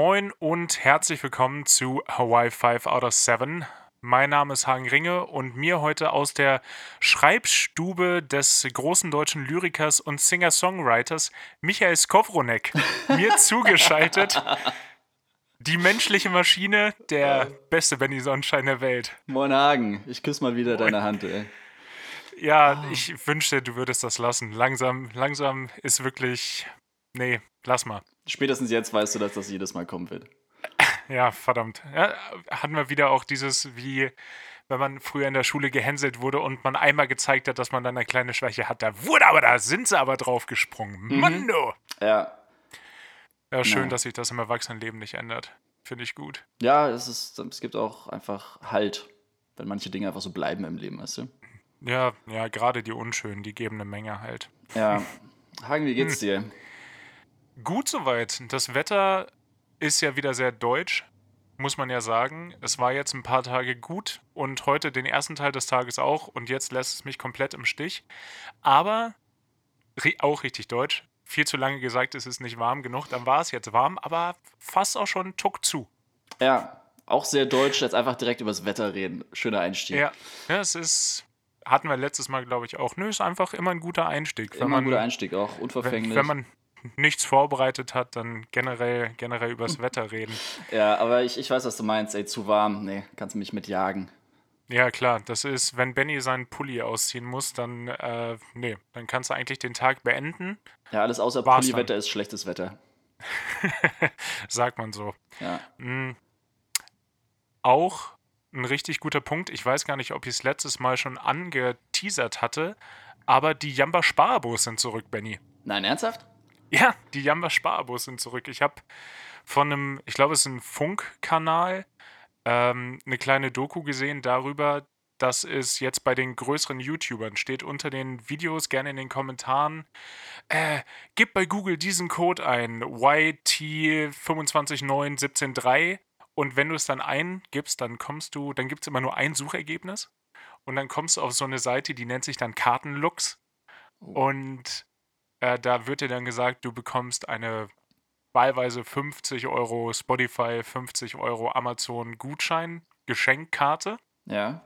Moin und herzlich willkommen zu Hawaii 5 out of 7. Mein Name ist Hagen Ringe und mir heute aus der Schreibstube des großen deutschen Lyrikers und Singer-Songwriters Michael Skowronek mir zugeschaltet. Die menschliche Maschine, der beste Benny Sonnenschein der Welt. Moin Hagen, ich küsse mal wieder deine Hand, ey. Ja, ich wünschte, du würdest das lassen. Langsam, langsam ist wirklich. Nee, lass mal. Spätestens jetzt weißt du, dass das jedes Mal kommen wird. Ja, verdammt. Ja, hatten wir wieder auch dieses, wie wenn man früher in der Schule gehänselt wurde und man einmal gezeigt hat, dass man dann eine kleine Schwäche hat. Da wurde aber, da sind sie aber drauf gesprungen. Mhm. Mando! Ja. Ja, schön, Ja. dass sich das im Erwachsenenleben nicht ändert. Finde ich gut. Ja, es, ist, es gibt auch einfach Halt, wenn manche Dinge einfach so bleiben im Leben, weißt du? Ja, ja, gerade die Unschönen, die geben eine Menge halt. Ja. Hagen, wie geht's dir? Gut soweit. Das Wetter ist ja wieder sehr deutsch, muss man ja sagen. Es war jetzt ein paar Tage gut und heute den ersten Teil des Tages auch und jetzt lässt es mich komplett im Stich. Aber auch richtig deutsch. Viel zu lange gesagt, es ist nicht warm genug. Dann war es jetzt warm, aber fast auch schon Tuck zu. Ja, auch sehr deutsch, jetzt einfach direkt übers Wetter reden. Schöner Einstieg. Ja, ja es ist. Hatten wir letztes Mal, glaube ich, auch. Nö, ist einfach immer ein guter Einstieg. Immer ein guter Einstieg, auch wenn, unverfänglich. wenn man nichts vorbereitet hat, dann generell, generell übers Wetter reden. ja, aber ich, ich weiß, was du meinst, ey, zu warm. Nee, kannst du mich mitjagen. Ja, klar, das ist, wenn Benny seinen Pulli ausziehen muss, dann, äh, nee, dann kannst du eigentlich den Tag beenden, Ja, alles außer. Pulliwetter ist schlechtes Wetter. sagt man so. Ja. Mm. Auch ein richtig guter Punkt, ich weiß gar nicht, ob ich es letztes Mal schon angeteasert hatte, aber die Jamba Sparabos sind zurück, Benny. Nein, ernsthaft? Ja, die Jamba Sparabos sind zurück. Ich habe von einem, ich glaube, es ist ein Funkkanal, ähm, eine kleine Doku gesehen darüber, dass es jetzt bei den größeren YouTubern steht unter den Videos, gerne in den Kommentaren, äh, gib bei Google diesen Code ein, YT2519173 und wenn du es dann eingibst, dann kommst du, dann gibt es immer nur ein Suchergebnis. Und dann kommst du auf so eine Seite, die nennt sich dann Kartenlux. Und äh, da wird dir dann gesagt, du bekommst eine wahlweise 50 Euro Spotify, 50 Euro Amazon Gutschein, Geschenkkarte. Ja.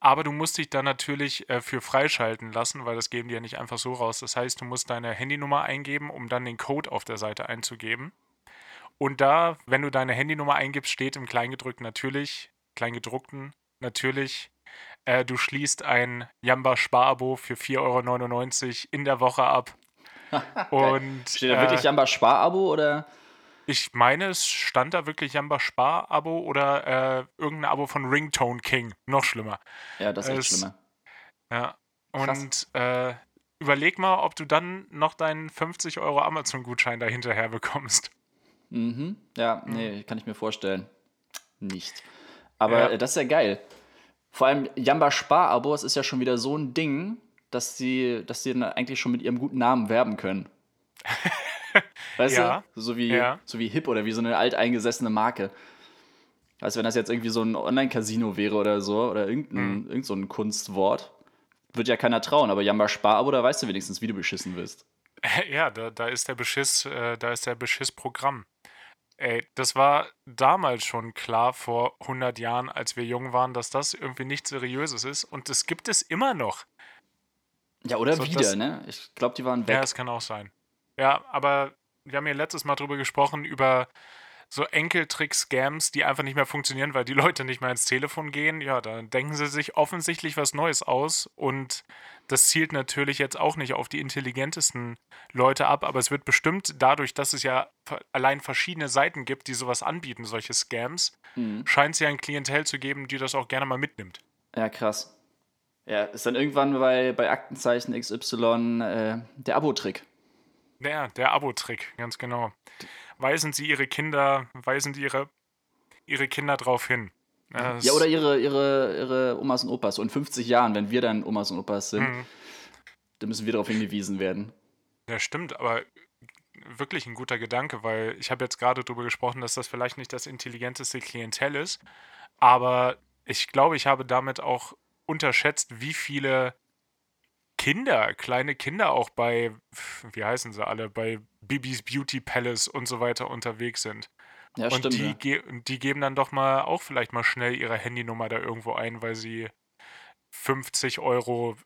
Aber du musst dich dann natürlich äh, für freischalten lassen, weil das geben die ja nicht einfach so raus. Das heißt, du musst deine Handynummer eingeben, um dann den Code auf der Seite einzugeben. Und da, wenn du deine Handynummer eingibst, steht im Kleingedruckten natürlich, Kleingedruckten natürlich, äh, du schließt ein Jamba Sparabo für 4,99 Euro in der Woche ab. Und Steht da äh, wirklich Jamba Sparabo oder? ich meine, es stand da wirklich Jamba Spar-Abo oder äh, irgendein Abo von Ringtone King. Noch schlimmer. Ja, das ist echt es- schlimmer. Ja. Und äh, überleg mal, ob du dann noch deinen 50 Euro Amazon-Gutschein dahinterher bekommst. Mhm. Ja, nee, kann ich mir vorstellen. Nicht. Aber Ja. äh, das ist ja geil. Vor allem Jamba Spar-Abo, es ist ja schon wieder so ein Ding, dass sie, dass sie dann eigentlich schon mit ihrem guten Namen werben können. Weißt Ja. du? So wie, Ja. so wie Hip oder wie so eine alteingesessene Marke. Du, wenn das jetzt irgendwie so ein Online-Casino wäre oder so, oder irgendein, Mhm. irgend so ein Kunstwort, wird ja keiner trauen. Aber Jamba Spar-Abo, da weißt du wenigstens, wie du beschissen wirst. Ja, da, da ist der Beschiss, äh, da ist der Beschiss-Programm. Ey, das war damals schon klar vor 100 Jahren, als wir jung waren, dass das irgendwie nichts Seriöses ist. Und das gibt es immer noch. Ja, oder So, wieder, das- ne? Ich glaube, die waren weg. Ja, es kann auch sein. Ja, aber wir haben ja letztes Mal drüber gesprochen, über so Enkeltrick-Scams, die einfach nicht mehr funktionieren, weil die Leute nicht mehr ins Telefon gehen. Ja, dann denken sie sich offensichtlich was Neues aus und das zielt natürlich jetzt auch nicht auf die intelligentesten Leute ab, aber es wird bestimmt dadurch, dass es ja allein verschiedene Seiten gibt, die sowas anbieten, solche Scams, Mhm. scheint es ja ein Klientel zu geben, die das auch gerne mal mitnimmt. Ja, krass. Ja, ist dann irgendwann bei, bei Aktenzeichen XY äh, der Abo-Trick. Ja, der Abo-Trick, ganz genau. Weisen Sie Ihre Kinder, weisen Sie Ihre, Ihre Kinder drauf hin. Ja, Ja, oder ihre, ihre, ihre Omas und Opas. In 50 Jahren, wenn wir dann Omas und Opas sind, Mhm. dann müssen wir darauf hingewiesen werden. Ja, stimmt, aber wirklich ein guter Gedanke, weil ich habe jetzt gerade darüber gesprochen, dass das vielleicht nicht das intelligenteste Klientel ist, aber ich glaube, ich habe damit auch unterschätzt, wie viele Kinder, kleine Kinder auch bei, wie heißen sie alle, bei Bibis Beauty Palace und so weiter unterwegs sind. Ja, und stimmt. die, Ja. ge die geben dann doch mal auch vielleicht mal schnell ihre Handynummer da irgendwo ein, weil sie 50 Euro,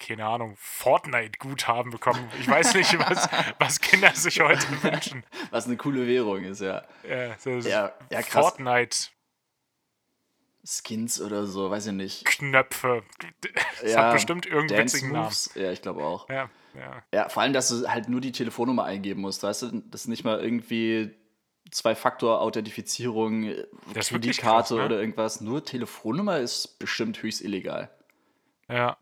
keine Ahnung, Fortnite-Guthaben bekommen. Ich weiß nicht, was, was Kinder sich heute wünschen. Was eine coole Währung ist, ja. Ja, das Ja, ja, krass. Fortnite-Knöpfe. Skins oder so, weiß ich nicht. Das Ja, hat bestimmt irgendeinen witzigen Namen. Moves. Ja, ich glaube auch. Ja, ja. Ja, vor allem, dass du halt nur die Telefonnummer eingeben musst, weißt du? Das ist nicht mal irgendwie Zwei-Faktor-Authentifizierung, äh, Kreditkarte ne? oder irgendwas. Nur Telefonnummer ist bestimmt höchst illegal. Ja.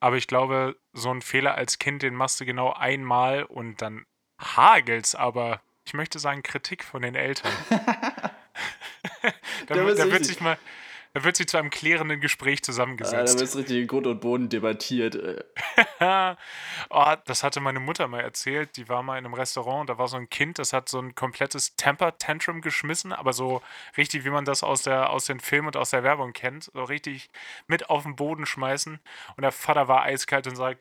Aber ich glaube, so ein Fehler als Kind, den machst du genau einmal und dann hagelt's aber, ich möchte sagen, Kritik von den Eltern. da, Da da wird sich mal, da wird sich zu einem klärenden Gespräch Ah, da zusammengesetzt. wird richtig in Grund und Boden debattiert. äh. oh, das hatte meine Mutter mal erzählt. Die war mal in einem Restaurant, da war so ein Kind, das hat so ein komplettes Temper-Tantrum geschmissen, aber so richtig, wie man das aus, der, aus den Filmen und aus der Werbung kennt. So richtig mit auf den Boden schmeißen. Und der Vater war eiskalt und sagt,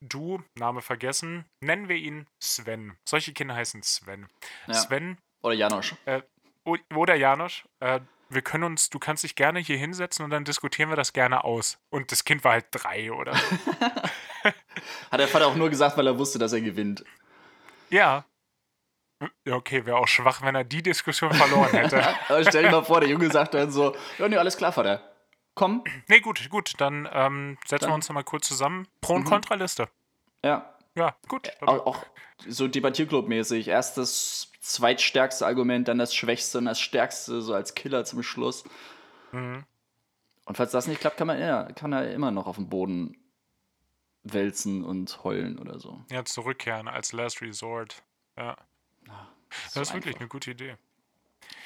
du, Name vergessen, nennen wir ihn Sven. Solche Kinder heißen Sven. Ja. Sven Oder Janosch. o- oder Janosch, äh, wir können uns, du kannst dich gerne hier hinsetzen und dann diskutieren wir das gerne aus. Und das Kind war halt drei oder so. Hat der Vater auch nur gesagt, weil er wusste, dass er gewinnt. Ja. Okay, wäre auch schwach, wenn er die Diskussion verloren hätte. Aber stell dir mal vor, der Junge sagt dann so: Ja, nee, alles klar, Vater. Komm. nee, gut, gut, dann ähm, setzen wir Dann- Mhm. uns nochmal kurz zusammen. Pro- und Kontraliste. Ja, Ja, gut. Dann, auch, auch so Debattierclub-mäßig. Erst das zweitstärkste Argument, dann das schwächste und das stärkste, so als Killer zum Schluss. Mhm. Und falls das nicht klappt, kann man ja, kann er immer noch auf dem Boden wälzen und heulen oder so. ja, zurückkehren als Last Resort. Ja, das So ist wirklich einfach. eine gute Idee.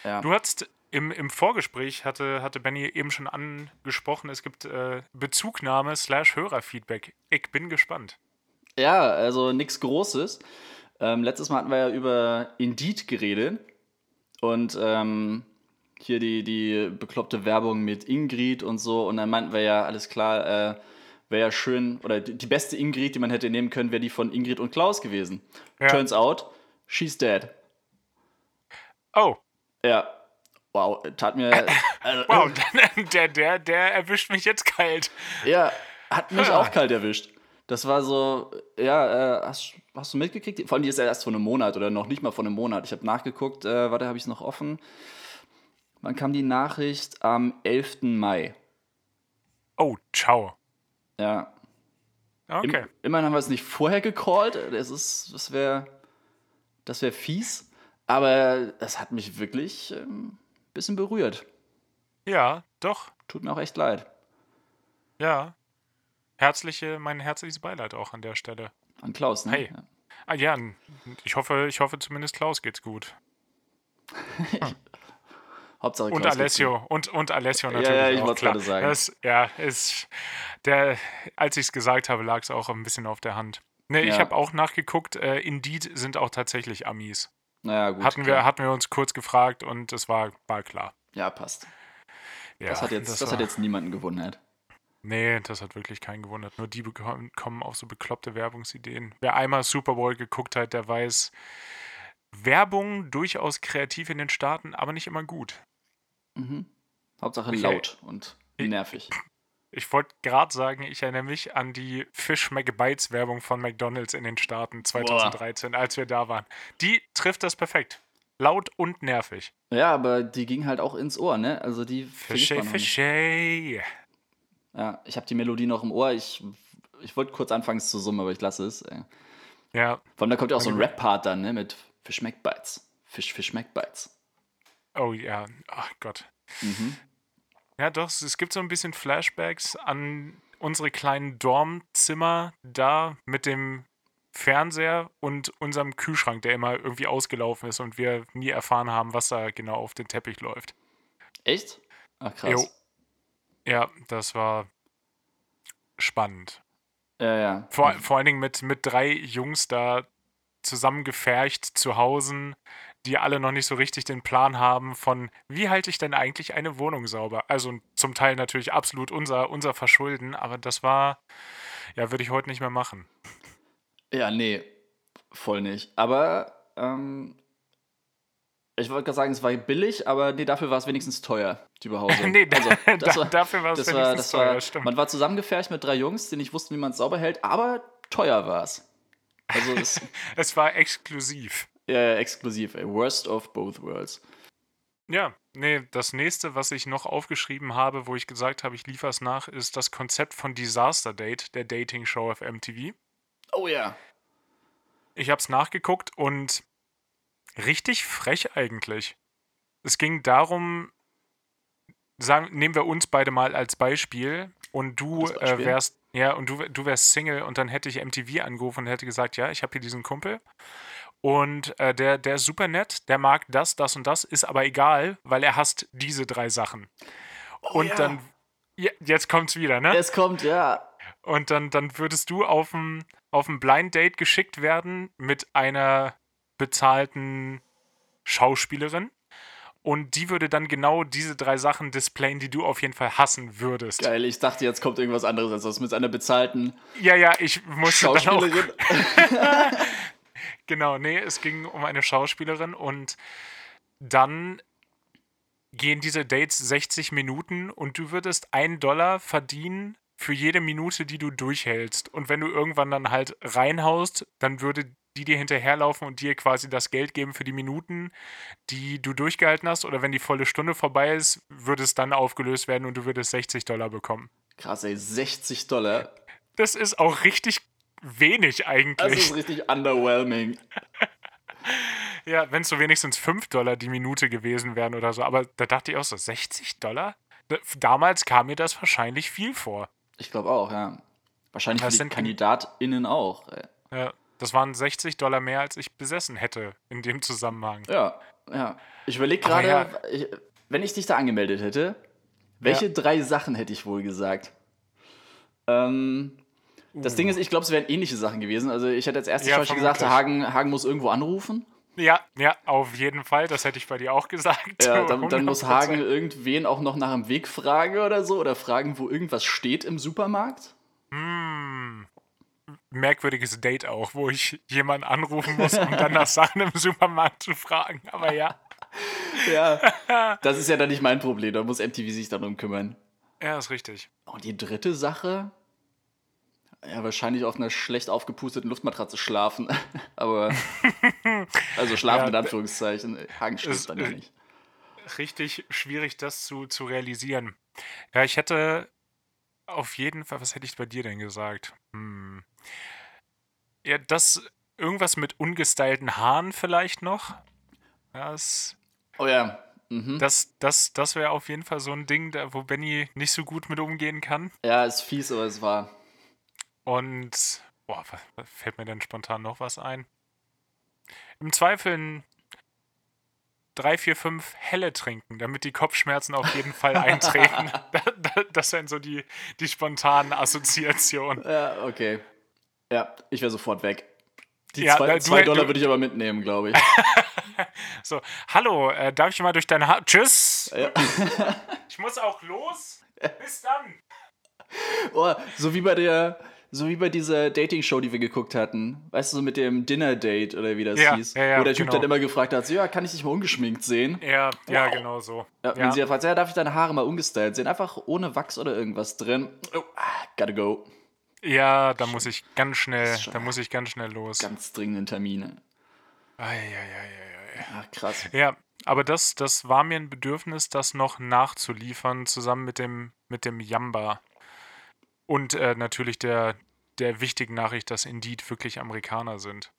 Ja. Du hast im, im Vorgespräch, hatte, hatte Benny eben schon angesprochen, es gibt äh, Bezugnahme slash Hörerfeedback. Ich bin gespannt. Ja, also nichts Großes. Ähm, letztes Mal hatten wir ja über Indeed geredet und ähm, hier die, die bekloppte Werbung mit Ingrid und so. Und dann meinten wir ja, alles klar, äh, wäre ja schön, oder die, beste Ingrid, die man hätte nehmen können, wäre die von Ingrid und Klaus gewesen. Ja. Turns out, she's dead. Oh, Ja. Wow, tat mir. Also, wow, der, der, der erwischt mich jetzt kalt. Ja, hat mich auch kalt erwischt. Das war so, ja, äh, hast, hast du mitgekriegt? Vor allem, die ist ja erst vor einem Monat oder noch nicht mal vor einem Monat. Ich habe nachgeguckt, äh, warte, habe ich es noch offen? Wann kam die Nachricht? Am 11. Mai. Oh, ciao. Ja. Im, Okay. Immerhin haben wir es nicht vorher gecallt. Das ist, das wäre, das wäre fies. Aber das hat mich wirklich ein ähm, bisschen berührt. Ja, doch. Tut mir auch echt leid. Ja. Herzliche, mein herzliches Beileid auch an der Stelle. An Klaus, ne? Hey. Ja. Ah ja, ich hoffe, ich hoffe zumindest Klaus geht's gut. Hauptsache Und Klaus geht's Alessio. Und, und Alessio natürlich. ja, ich auch, wollt's klar. gerade sagen. Das, ja, ist. Der, als ich es gesagt habe, lag es auch ein bisschen auf der Hand. Ne, ich Ja. habe auch nachgeguckt, äh, Indeed sind auch tatsächlich Amis. Naja, gut. hatten, wir, hatten wir uns kurz gefragt und es war, war klar. Ja, passt. Ja, Das hat jetzt, das, hat war- jetzt niemanden gewundert. Nee, das hat wirklich keinen gewundert. Nur die bekommen, kommen auf so bekloppte Werbungsideen. Wer einmal Super Bowl geguckt hat, der weiß, Werbung durchaus kreativ in den Staaten, aber nicht immer gut. Mhm. Hauptsache Michael, laut und nervig. Ich wollte gerade sagen, ich erinnere mich an die Fish McBites Werbung von McDonald's in den Staaten 2013, als wir da waren. Die trifft das perfekt. Laut und nervig. Ja, aber die ging halt auch ins Ohr, ne? Also die Fische. Fische. Ja, ich habe die Melodie noch im Ohr. Ich, ich wollte kurz anfangen es zu summen, aber ich lasse es. ey. Ja, Vor allem, da kommt ja auch so ein Rap-Part dann, ne? Mit Fish McBites. Fish, Fish McBites. oh ja, ach Gott. Mhm. Ja, doch, es- es gibt so ein bisschen Flashbacks an unsere kleinen Dormzimmer da mit dem Fernseher und unserem Kühlschrank, der immer irgendwie ausgelaufen ist und wir nie erfahren haben, was da genau auf den Teppich läuft. Echt? Ach, krass. Jo. Ja, das war spannend. Ja, ja. Vor, vor allen Dingen mit, mit drei Jungs da zusammengefercht zu Hause, die alle noch nicht so richtig den Plan haben von, wie halte ich denn eigentlich eine Wohnung sauber? Also zum Teil natürlich absolut unser, unser Verschulden, aber das war, ja, würde ich heute nicht mehr machen. Ja, nee. voll nicht. Aber ähm, ich wollte gerade sagen, es war billig, aber nee, dafür war es wenigstens teuer, die Behausung. nee, Also, das da, war- dafür war es wenigstens war, das teuer, war, stimmt. man war zusammengefercht mit drei Jungs, die nicht wussten, wie man es sauber hält, aber teuer war es. Also es, es war exklusiv. ja, exklusiv, ey. Worst of both worlds. Ja, nee, das nächste, was ich noch aufgeschrieben habe, wo ich gesagt habe, ich liefere es nach, ist das Konzept von Disaster Date, der Dating-Show auf MTV. Oh ja. Ich habe es nachgeguckt und richtig frech eigentlich. Es ging darum, sagen, nehmen wir uns beide mal als Beispiel und du Als Beispiel? äh, wärst ja und du, du wärst Single und dann hätte ich MTV angerufen und hätte gesagt, ja, ich habe hier diesen Kumpel und äh, der, der ist super nett, der mag das, das und das, ist aber egal, weil er hasst diese drei Sachen. und Oh ja. dann, ja, jetzt kommt's wieder, ne? Es kommt, ja. Und dann, dann würdest du auf ein, auf ein Blind Date geschickt werden mit einer bezahlten Schauspielerin. Und die würde dann genau diese drei Sachen displayen, die du auf jeden Fall hassen würdest. Geil, ich dachte, jetzt kommt irgendwas anderes als das mit einer bezahlten Ja, ja, ich musste dann auch. Schauspielerin. Genau, nee, es ging um eine Schauspielerin und dann gehen diese Dates 60 Minuten und du würdest einen Dollar verdienen für jede Minute, die du durchhältst. Und wenn du irgendwann dann halt reinhaust, dann würde die dir hinterherlaufen und dir quasi das Geld geben für die Minuten, die du durchgehalten hast. Oder wenn die volle Stunde vorbei ist, würde es dann aufgelöst werden und du würdest 60 Dollar bekommen. Krass, ey, 60 Dollar. Das ist auch richtig wenig Das eigentlich. ist richtig underwhelming. Ja, wenn es so wenigstens 5 Dollar die Minute gewesen wären oder so. Aber da dachte ich auch so, 60 Dollar? Da- Damals kam mir das wahrscheinlich viel vor. Ich glaube auch, ja. Wahrscheinlich Das für die KandidatInnen auch. ey. Ja, das waren 60 Dollar mehr, als ich besessen hätte in dem Zusammenhang. Ja, ja. Ich überlege gerade, ich- wenn ich dich da angemeldet hätte, welche drei Sachen hätte ich wohl gesagt? Ähm, das Uh. Ding ist, ich glaube, es wären ähnliche Sachen gewesen. Also ich hätte als erstes Ja, gesagt. Hagen, Hagen muss irgendwo anrufen. Ja, ja, auf jeden Fall. Das hätte ich bei dir auch gesagt. Ja, dann, dann muss 100%. Hagen irgendwen auch noch nach dem Weg fragen oder so. Oder fragen, wo irgendwas steht im Supermarkt. Hm. Merkwürdiges Date auch, wo ich jemanden anrufen muss, um dann nach Sachen im Supermarkt zu fragen. Aber ja, Ja, das ist ja dann nicht mein Problem. Da muss MTV sich darum kümmern. ja, ist richtig. Und die dritte Sache, ja, wahrscheinlich auf einer schlecht aufgepusteten Luftmatratze schlafen. Aber, also schlafen Ja, in Anführungszeichen. Hagen schläft dann ja nicht. richtig schwierig, das zu, zu realisieren. Ja, ich hätte auf jeden Fall, was hätte ich bei dir denn gesagt? Hm. Ja, das, irgendwas mit ungestylten Haaren vielleicht noch. Das, Oh ja. Mhm. das, das, das wäre auf jeden Fall so ein Ding, da, wo Benny nicht so gut mit umgehen kann. Ja, ist fies, aber es war. Und, boah, fällt mir denn spontan noch was ein? Im Zweifel ein 3, 4, 5 helle trinken, damit die Kopfschmerzen auf jeden Fall eintreten. Da- da- das sind so die, die spontanen Assoziationen. Ja, okay. Ja, ich wäre sofort weg. Die Ja, zwei, du- zwei Dollar du- würde ich aber mitnehmen, glaube ich. So, hallo, äh, darf ich mal durch deine Haare? Tschüss! Ja. Ich muss auch los. Bis dann. Oh, so wie bei der, so wie bei dieser Dating-Show, die wir geguckt hatten. Weißt du, so mit dem Dinner-Date oder wie das Ja, hieß. ja, ja, wo der Typ genau. dann immer gefragt hat, so, ja, kann ich dich mal ungeschminkt sehen? Ja, ja, Wow. genau so. Ja, Ja. Wenn sie fragt, ja, darf ich deine Haare mal umgestylt sehen? Einfach ohne Wachs oder irgendwas drin. Oh, ah, gotta go. Ja, da muss ich ganz schnell, da muss ich ganz schnell los. Ganz dringenden Termine. Eieieiei. Ach, krass. Ja, aber das, das war mir ein Bedürfnis, das noch nachzuliefern, zusammen mit dem, mit dem Yamba. Und äh, natürlich der, der wichtigen Nachricht, dass Indeed wirklich Amerikaner sind.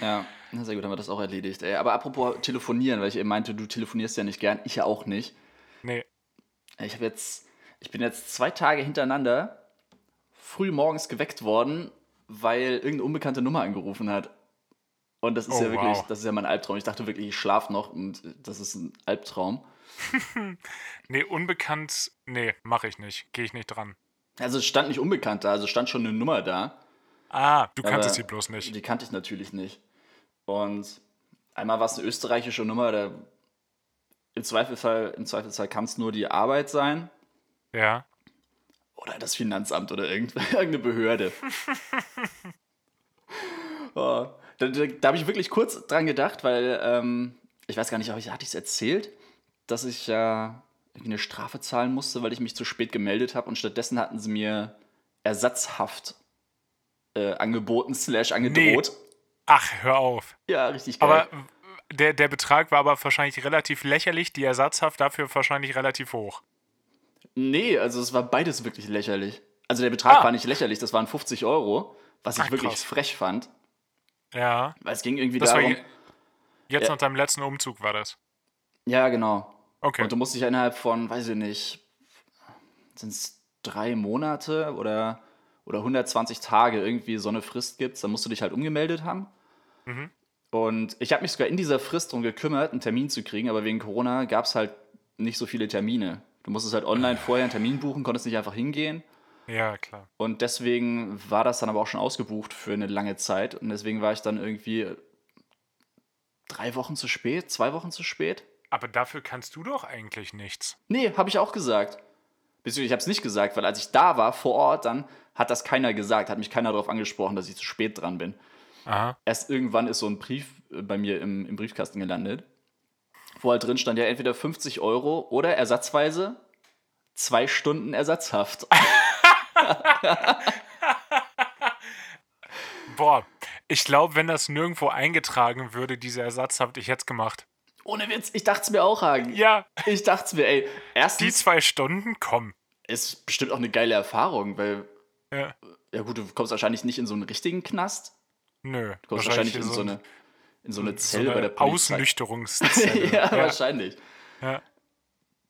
Ja, sehr gut, haben wir das auch erledigt. Ey, aber apropos telefonieren, weil ich eben meinte, du telefonierst ja nicht gern, ich ja auch nicht. Nee, Ich habe jetzt, ich bin jetzt zwei Tage hintereinander früh morgens geweckt worden, weil irgendeine unbekannte Nummer angerufen hat. Und das ist Oh, ja wirklich, wow. das ist ja mein Albtraum. Ich dachte wirklich, ich schlafe noch und das ist ein Albtraum. nee, unbekannt, nee, mache ich nicht. Gehe ich nicht dran. Also es stand nicht unbekannt da, also es stand schon eine Nummer da. Ah, du kanntest sie bloß nicht. Die kannte ich natürlich nicht. Und einmal war es eine österreichische Nummer, da im Zweifelsfall, im Zweifelsfall kann es nur die Arbeit sein. Ja. Oder das Finanzamt oder irgend- irgendeine Behörde. oh, Da, da, da habe ich wirklich kurz dran gedacht, weil ähm, ich weiß gar nicht, ich, hatte ich es erzählt, dass ich ja eine Strafe zahlen musste, weil ich mich zu spät gemeldet habe und stattdessen hatten sie mir Ersatzhaft äh, angeboten, slash angedroht. Nee. Ach, hör auf. Ja, richtig geil. Aber der, der Betrag war aber wahrscheinlich relativ lächerlich, die Ersatzhaft dafür wahrscheinlich relativ hoch. Nee, also es war beides wirklich lächerlich. Also der Betrag Ah. war nicht lächerlich, das waren 50 Euro, was ich Ach, wirklich krass. frech fand. Ja. Weil es ging irgendwie Das darum. je- jetzt Ja. nach deinem letzten Umzug war das. Ja, genau. Okay. Und du musst dich innerhalb von, weiß ich nicht, sind es drei Monate oder, oder 120 Tage irgendwie so eine Frist gibt, dann musst du dich halt umgemeldet haben. Mhm. Und ich habe mich sogar in dieser Frist darum gekümmert, einen Termin zu kriegen, aber wegen Corona gab es halt nicht so viele Termine. Du musstest halt online vorher einen Termin buchen, konntest nicht einfach hingehen. Ja, klar. Und deswegen war das dann aber auch schon ausgebucht für eine lange Zeit. Und deswegen war ich dann irgendwie drei Wochen zu spät, zwei Wochen zu spät. Aber dafür kannst du doch eigentlich nichts. Nee, habe ich auch gesagt. Beziehungsweise ich habe es nicht gesagt, weil als ich da war vor Ort, dann hat das keiner gesagt, hat mich keiner darauf angesprochen, dass ich zu spät dran bin. Aha. Erst irgendwann ist so ein Brief äh, bei mir im, im Briefkasten gelandet, wo halt drin stand, ja entweder 50 Euro oder ersatzweise zwei Stunden Ersatzhaft. Boah, ich glaube, wenn das nirgendwo eingetragen würde, diese Ersatzhaft, ich hätte es gemacht. Ohne Witz, ich dachte es mir auch, Hagen. Ja, Ich dachte es mir, ey. die Erstens zwei Stunden, komm. ist bestimmt auch eine geile Erfahrung, weil, Ja. ja gut, du kommst wahrscheinlich nicht in so einen richtigen Knast. Nö. Du kommst wahrscheinlich in so ein- eine, in so eine so Zelle eine bei der Polizei. Ausnüchterungszelle. ja, wahrscheinlich. Ja.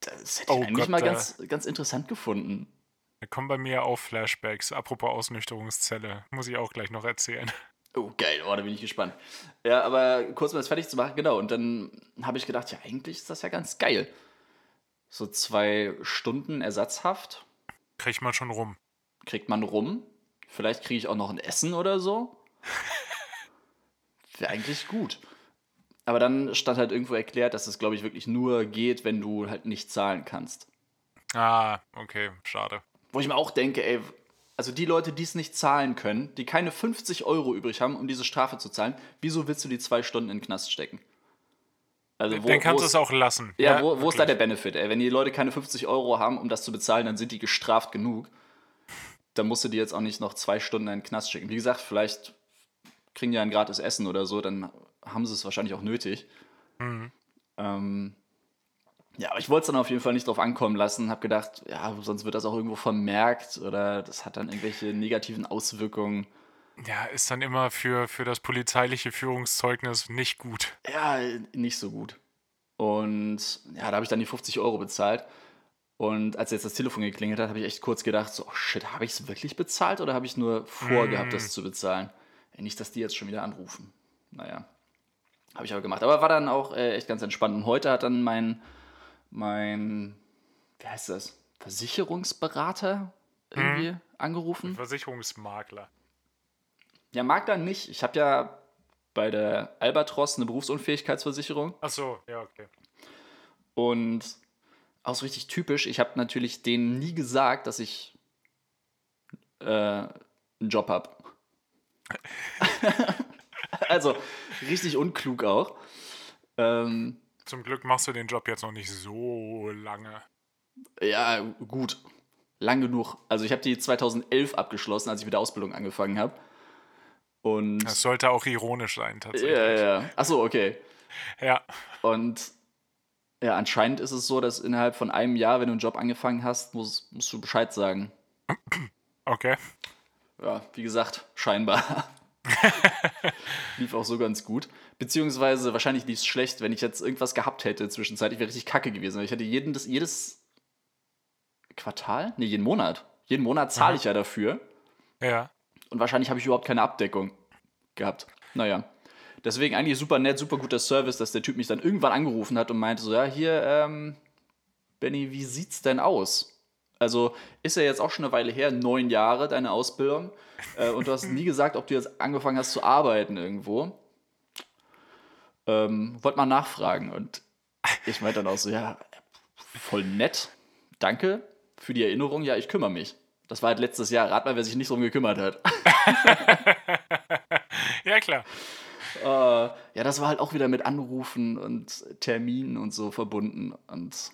Das hätte ich Oh eigentlich Gott, mal ganz, ganz interessant gefunden. Da kommen bei mir auch Flashbacks. Apropos Ausnüchterungszelle. Muss ich auch gleich noch erzählen. Oh, geil, oh, da bin ich gespannt. Ja, aber kurz um das fertig zu machen, genau. Und dann habe ich gedacht, ja, eigentlich ist das ja ganz geil. So zwei Stunden Ersatzhaft Kriegt man schon rum. kriegt man rum. Vielleicht kriege ich auch noch ein Essen oder so. Wäre eigentlich gut. Aber dann stand halt irgendwo erklärt, dass es, glaube ich, wirklich nur geht, wenn du halt nicht zahlen kannst. Ah, okay, schade. Wo ich mir auch denke, ey, also die Leute, die es nicht zahlen können, die keine 50 Euro übrig haben, um diese Strafe zu zahlen, wieso willst du die zwei Stunden in den Knast stecken? Also Dann kannst du es auch lassen. Ja, wo, wo ist da der. Benefit? Ey? Wenn die Leute keine 50 Euro haben, um das zu bezahlen, dann sind die gestraft genug. Dann musst du die jetzt auch nicht noch zwei Stunden in den Knast schicken. Wie gesagt, vielleicht kriegen die ja ein gratis Essen oder so, dann haben sie es wahrscheinlich auch nötig. Mhm. Ähm, ja, aber ich wollte es dann auf jeden Fall nicht drauf ankommen lassen. Habe gedacht, ja, sonst wird das auch irgendwo vermerkt oder das hat dann irgendwelche negativen Auswirkungen. Ja, ist dann immer für, für das polizeiliche Führungszeugnis nicht gut. Ja, nicht so gut. Und ja, da habe ich dann die 50 Euro bezahlt. Und als jetzt das Telefon geklingelt hat, habe ich echt kurz gedacht, so, oh shit, habe ich es wirklich bezahlt oder habe ich nur vorgehabt, das zu bezahlen? Ey, nicht, dass die jetzt schon wieder anrufen. Naja, habe ich aber gemacht. Aber war dann auch äh, echt ganz entspannt. Und heute hat dann mein, mein, wie heißt das, Versicherungsberater irgendwie angerufen. Versicherungsmakler. Ja, dann nicht. Ich habe ja bei der Albatros eine Berufsunfähigkeitsversicherung. Ach so, ja, okay. Und auch so richtig typisch, ich habe natürlich denen nie gesagt, dass ich äh, einen Job habe. also richtig unklug auch. Ähm, Zum Glück machst du den Job jetzt noch nicht so lange. ja, gut. Lang genug. Also ich habe die 2011 abgeschlossen, als ich mit der Ausbildung angefangen habe. Und Das sollte auch ironisch sein, tatsächlich. ja, ja. Achso, okay. Ja. Und ja, anscheinend ist es so, dass innerhalb von einem Jahr, wenn du einen Job angefangen hast, musst, musst du Bescheid sagen. Okay. Ja, wie gesagt, scheinbar. lief auch so ganz gut. Beziehungsweise wahrscheinlich lief es schlecht, wenn ich jetzt irgendwas gehabt hätte zwischenzeitlich, wäre richtig kacke gewesen. Ich hätte jeden, das, jedes Quartal? Nee, jeden Monat. Jeden Monat zahle ich ja dafür. Ja. Und wahrscheinlich habe ich überhaupt keine Abdeckung gehabt. Naja. Deswegen eigentlich super nett, super guter Service, dass der Typ mich dann irgendwann angerufen hat und meinte so, ja, hier, ähm, Benny, wie sieht's denn aus? Also ist ja jetzt auch schon eine Weile her, neun Jahre deine Ausbildung. Äh, und du hast nie gesagt, ob du jetzt angefangen hast zu arbeiten irgendwo. Ähm, wollte mal nachfragen. Und ich meinte dann auch so, ja, voll nett. Danke für die Erinnerung. Ja, ich kümmere mich. Das war halt letztes Jahr. Rat mal, wer sich nicht drum gekümmert hat. Ja, klar. äh, ja, das war halt auch wieder mit Anrufen und Terminen und so verbunden und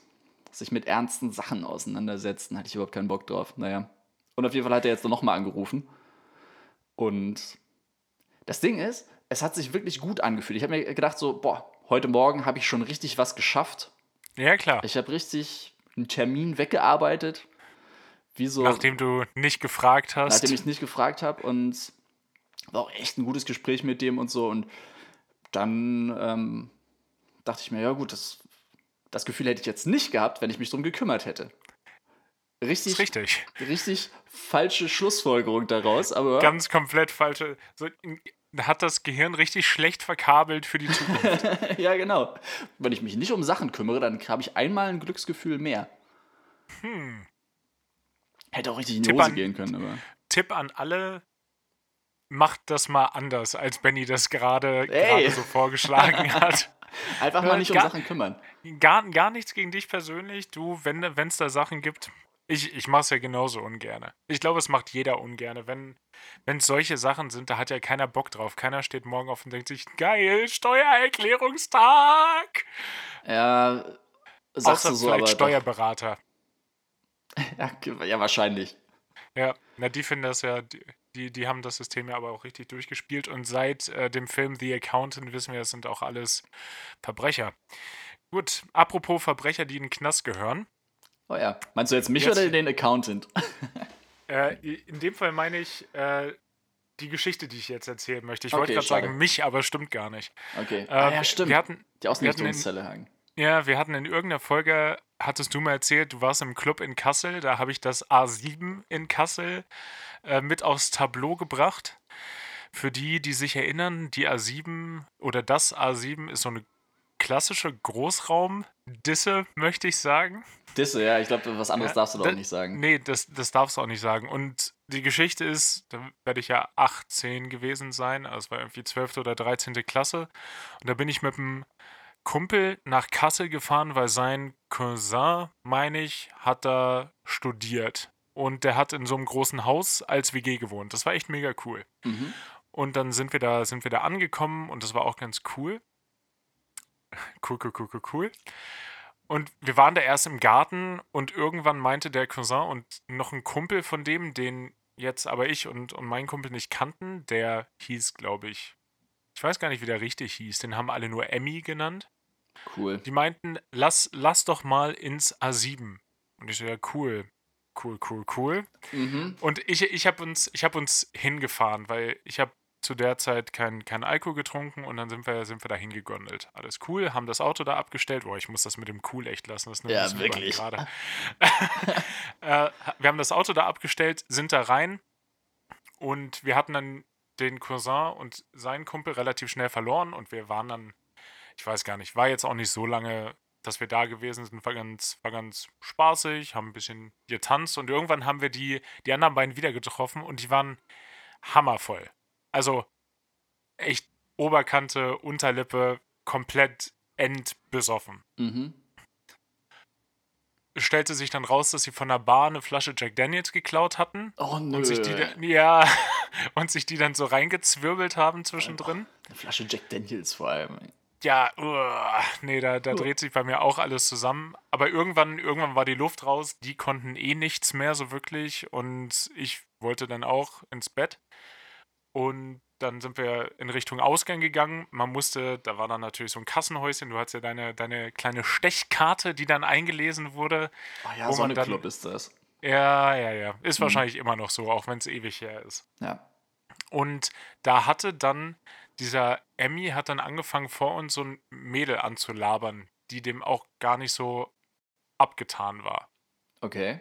sich mit ernsten Sachen auseinandersetzen, hatte ich überhaupt keinen Bock drauf. Naja. Und auf jeden Fall hat er jetzt nochmal angerufen. Und das Ding ist, es hat sich wirklich gut angefühlt. Ich habe mir gedacht, so, boah, heute Morgen habe ich schon richtig was geschafft. Ja, klar. Ich habe richtig einen Termin weggearbeitet. So, Nachdem du nicht gefragt hast. nachdem ich nicht gefragt habe und war auch echt ein gutes Gespräch mit dem und so. Und dann ähm, dachte ich mir, ja gut, das, das Gefühl hätte ich jetzt nicht gehabt, wenn ich mich drum gekümmert hätte. Richtig, richtig. richtig falsche Schlussfolgerung daraus, aber Ganz komplett falsche. So, hat das Gehirn richtig schlecht verkabelt für die Zukunft. ja genau. Wenn ich mich nicht um Sachen kümmere, dann habe ich einmal ein Glücksgefühl mehr. Hätte auch richtig in die Tipp Hose an- gehen können, aber. Tipp an alle: Macht das mal anders, als Benny das gerade so vorgeschlagen hat. Einfach Ja, mal nicht um gar- Sachen kümmern. Gar, gar nichts gegen dich persönlich. Du, wenn es da Sachen gibt, ich, ich mache es ja genauso ungerne. Ich glaube, es macht jeder ungerne. Wenn es solche Sachen sind, da hat ja keiner Bock drauf. Keiner steht morgen auf und denkt sich, geil, Steuererklärungstag. Ja, sagst Außer du so, vielleicht aber. Steuerberater. Ja, wahrscheinlich. Ja, na, die finden das ja, die, die, die haben das System ja aber auch richtig durchgespielt und seit äh, dem Film The Accountant wissen wir, das sind auch alles Verbrecher. Gut, apropos Verbrecher, die in den Knast gehören. Oh ja. Meinst du jetzt mich Jetzt- oder den Accountant? Äh, in dem Fall meine ich äh, die Geschichte, die ich jetzt erzählen möchte. Ich wollte Okay, gerade schade. sagen mich, aber stimmt gar nicht. Okay. Äh, ah, ja, stimmt. Wir hatten, die Ausnüchterungszelle Hagen. ja, wir hatten in irgendeiner Folge, hattest du mal erzählt, du warst im Club in Kassel, da habe ich das A7 in Kassel äh, mit aufs Tableau gebracht. Für die, die sich erinnern, die A7 oder das A7 ist so eine klassische Großraum-Disse, möchte ich sagen. Disse, ja, ich glaube, was anderes Ja, darfst du doch da- auch nicht sagen. Nee, das, das darfst du auch nicht sagen. Und die Geschichte ist, da werde ich ja 18 gewesen sein, also es war irgendwie 12. oder 13. Klasse. Und da bin ich mit einem Kumpel nach Kassel gefahren, weil sein Cousin, meine ich, hat da studiert. Und der hat in so einem großen Haus als WG gewohnt. Das war echt mega cool. Mhm. Und dann sind wir da, sind wir da angekommen und das war auch ganz cool. Cool, cool, cool, cool, cool. Und wir waren da erst im Garten und irgendwann meinte der Cousin und noch ein Kumpel von dem, den jetzt aber ich und, und mein Kumpel nicht kannten, der hieß, glaube ich, ich weiß gar nicht, wie der richtig hieß, den haben alle nur Emmy genannt. Cool. Die meinten, lass, lass doch mal ins A7. Und ich so, ja, cool, cool, cool, cool. Mhm. Und ich, ich habe uns, ich hab uns hingefahren, weil ich habe zu der Zeit kein, kein Alkohol getrunken und dann sind wir, sind wir da hingegondelt. Alles cool, haben das Auto da abgestellt. Boah, ich muss das mit dem cool echt lassen. Das Ja, wirklich. Gerade. äh, wir haben das Auto da abgestellt, sind da rein und wir hatten dann den Cousin und seinen Kumpel relativ schnell verloren und wir waren dann, ich weiß gar nicht, war jetzt auch nicht so lange, dass wir da gewesen sind, war ganz, war ganz spaßig, haben ein bisschen getanzt und irgendwann haben wir die, die anderen beiden wieder getroffen und die waren hammervoll. Also echt Oberkante, Unterlippe, komplett endbesoffen. Mhm. Es stellte sich dann raus, dass sie von der Bar eine Flasche Jack Daniels geklaut hatten Oh nö. und sich die dann, ja, und sich die dann so reingezwirbelt haben zwischendrin. Eine Flasche Jack Daniels vor allem. Ja, uah, nee, da, da dreht sich bei mir auch alles zusammen. Aber irgendwann, irgendwann war die Luft raus. Die konnten eh nichts mehr so wirklich. Und ich wollte dann auch ins Bett. Und dann sind wir in Richtung Ausgang gegangen. Man musste, da war dann natürlich so ein Kassenhäuschen. Du hattest ja deine, deine kleine Stechkarte, die dann eingelesen wurde. Oh ja, so dann- Club ist das. Ja, ja, ja. Ist wahrscheinlich immer noch so, auch wenn es ewig her ist. Ja. Und da hatte dann dieser Emmy hat dann angefangen vor uns so ein Mädel anzulabern, die dem auch gar nicht so abgetan war. Okay.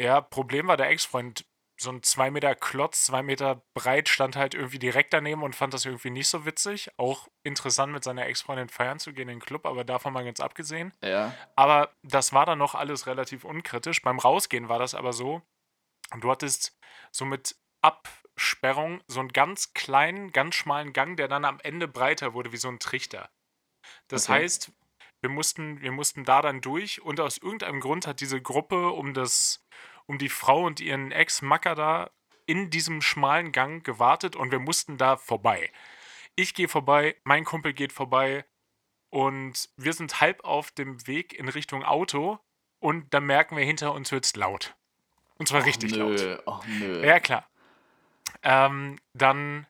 Ja, Problem war der Ex-Freund, so ein zwei Meter Klotz, zwei Meter breit, stand halt irgendwie direkt daneben und fand das irgendwie nicht so witzig. Auch interessant, mit seiner Ex-Freundin feiern zu gehen in den Club, aber davon mal ganz abgesehen. Ja. Aber das war dann noch alles relativ unkritisch. Beim Rausgehen war das aber so, du hattest so mit Absperrung so einen ganz kleinen, ganz schmalen Gang, der dann am Ende breiter wurde, wie so ein Trichter. Das Okay. heißt, wir mussten, wir mussten da dann durch und aus irgendeinem Grund hat diese Gruppe um das, um die Frau und ihren Ex-Macker da in diesem schmalen Gang gewartet und wir mussten da vorbei. Ich gehe vorbei, mein Kumpel geht vorbei und wir sind halb auf dem Weg in Richtung Auto und dann merken wir, hinter uns wird's laut. Und zwar richtig nö, laut. ach nö. Ja, klar. Ähm, dann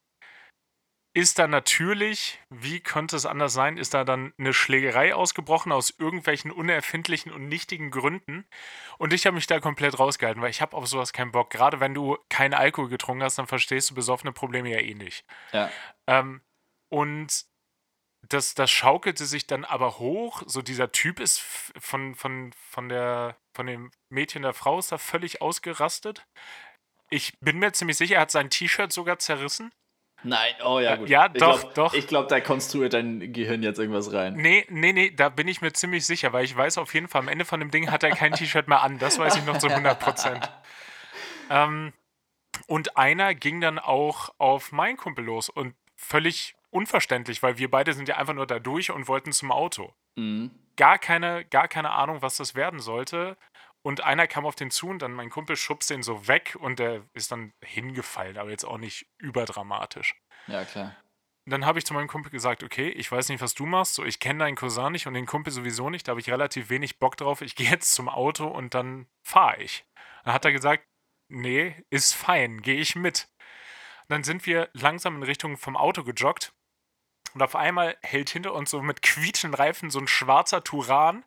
ist da natürlich, wie könnte es anders sein, ist da dann eine Schlägerei ausgebrochen aus irgendwelchen unerfindlichen und nichtigen Gründen. Und ich habe mich da komplett rausgehalten, weil ich habe auf sowas keinen Bock. Gerade wenn du keinen Alkohol getrunken hast, dann verstehst du besoffene Probleme ja eh nicht. Ja. Ähm, und das, das schaukelte sich dann aber hoch. So dieser Typ ist von, von, von, der, von dem Mädchen der Frau ist da völlig ausgerastet. Ich bin mir ziemlich sicher, er hat sein T-Shirt sogar zerrissen. Nein, oh ja, Äh, gut. ja, ich doch, glaub, doch. Ich glaube, da konstruiert dein Gehirn jetzt irgendwas rein. Nee, nee, nee, da bin ich mir ziemlich sicher, weil ich weiß auf jeden Fall, am Ende von dem Ding hat er kein T-Shirt mehr an. Das weiß ich noch zu 100 Prozent. Ähm, und einer ging dann auch auf meinen Kumpel los und völlig unverständlich, weil wir beide sind ja einfach nur da durch und wollten zum Auto. Mhm. Gar keine, gar keine Ahnung, was das werden sollte. Und einer kam auf den zu und dann mein Kumpel schubst den so weg und der ist dann hingefallen, aber jetzt auch nicht überdramatisch. Ja, klar. Und dann habe ich zu meinem Kumpel gesagt, okay, ich weiß nicht, was du machst, so ich kenne deinen Cousin nicht und den Kumpel sowieso nicht, da habe ich relativ wenig Bock drauf. Ich gehe jetzt zum Auto und dann fahre ich. Dann hat er gesagt, nee, ist fein, gehe ich mit. Und dann sind wir langsam in Richtung vom Auto gejoggt und auf einmal hält hinter uns so mit quietschenden Reifen so ein schwarzer Turan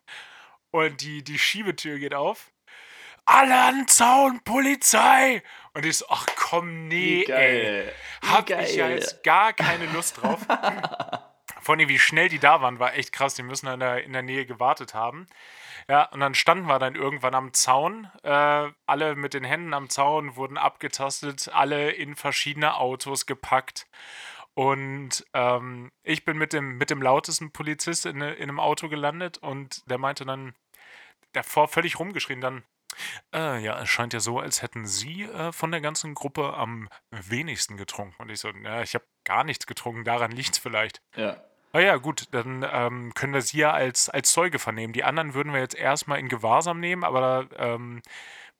und die, die Schiebetür geht auf. Alle an Zaun, Polizei! Und ich so, ach komm, nee, ey. geil. Hab ich ja geil. jetzt gar keine Lust drauf. Vor allem, wie schnell die da waren, war echt krass. Die müssen in der, in der Nähe gewartet haben. Ja, und dann standen wir dann irgendwann am Zaun. Äh, alle mit den Händen am Zaun wurden abgetastet, alle in verschiedene Autos gepackt. Und ähm, ich bin mit dem, mit dem lautesten Polizist in, in einem Auto gelandet und der meinte dann, davor völlig rumgeschrien, dann, äh, ja, es scheint ja so, als hätten Sie äh, von der ganzen Gruppe am wenigsten getrunken. Und ich so, ja, ich habe gar nichts getrunken, daran liegt es vielleicht. Ja. Ah ja, gut, dann ähm, können wir Sie ja als, als Zeuge vernehmen. Die anderen würden wir jetzt erstmal in Gewahrsam nehmen, aber ähm,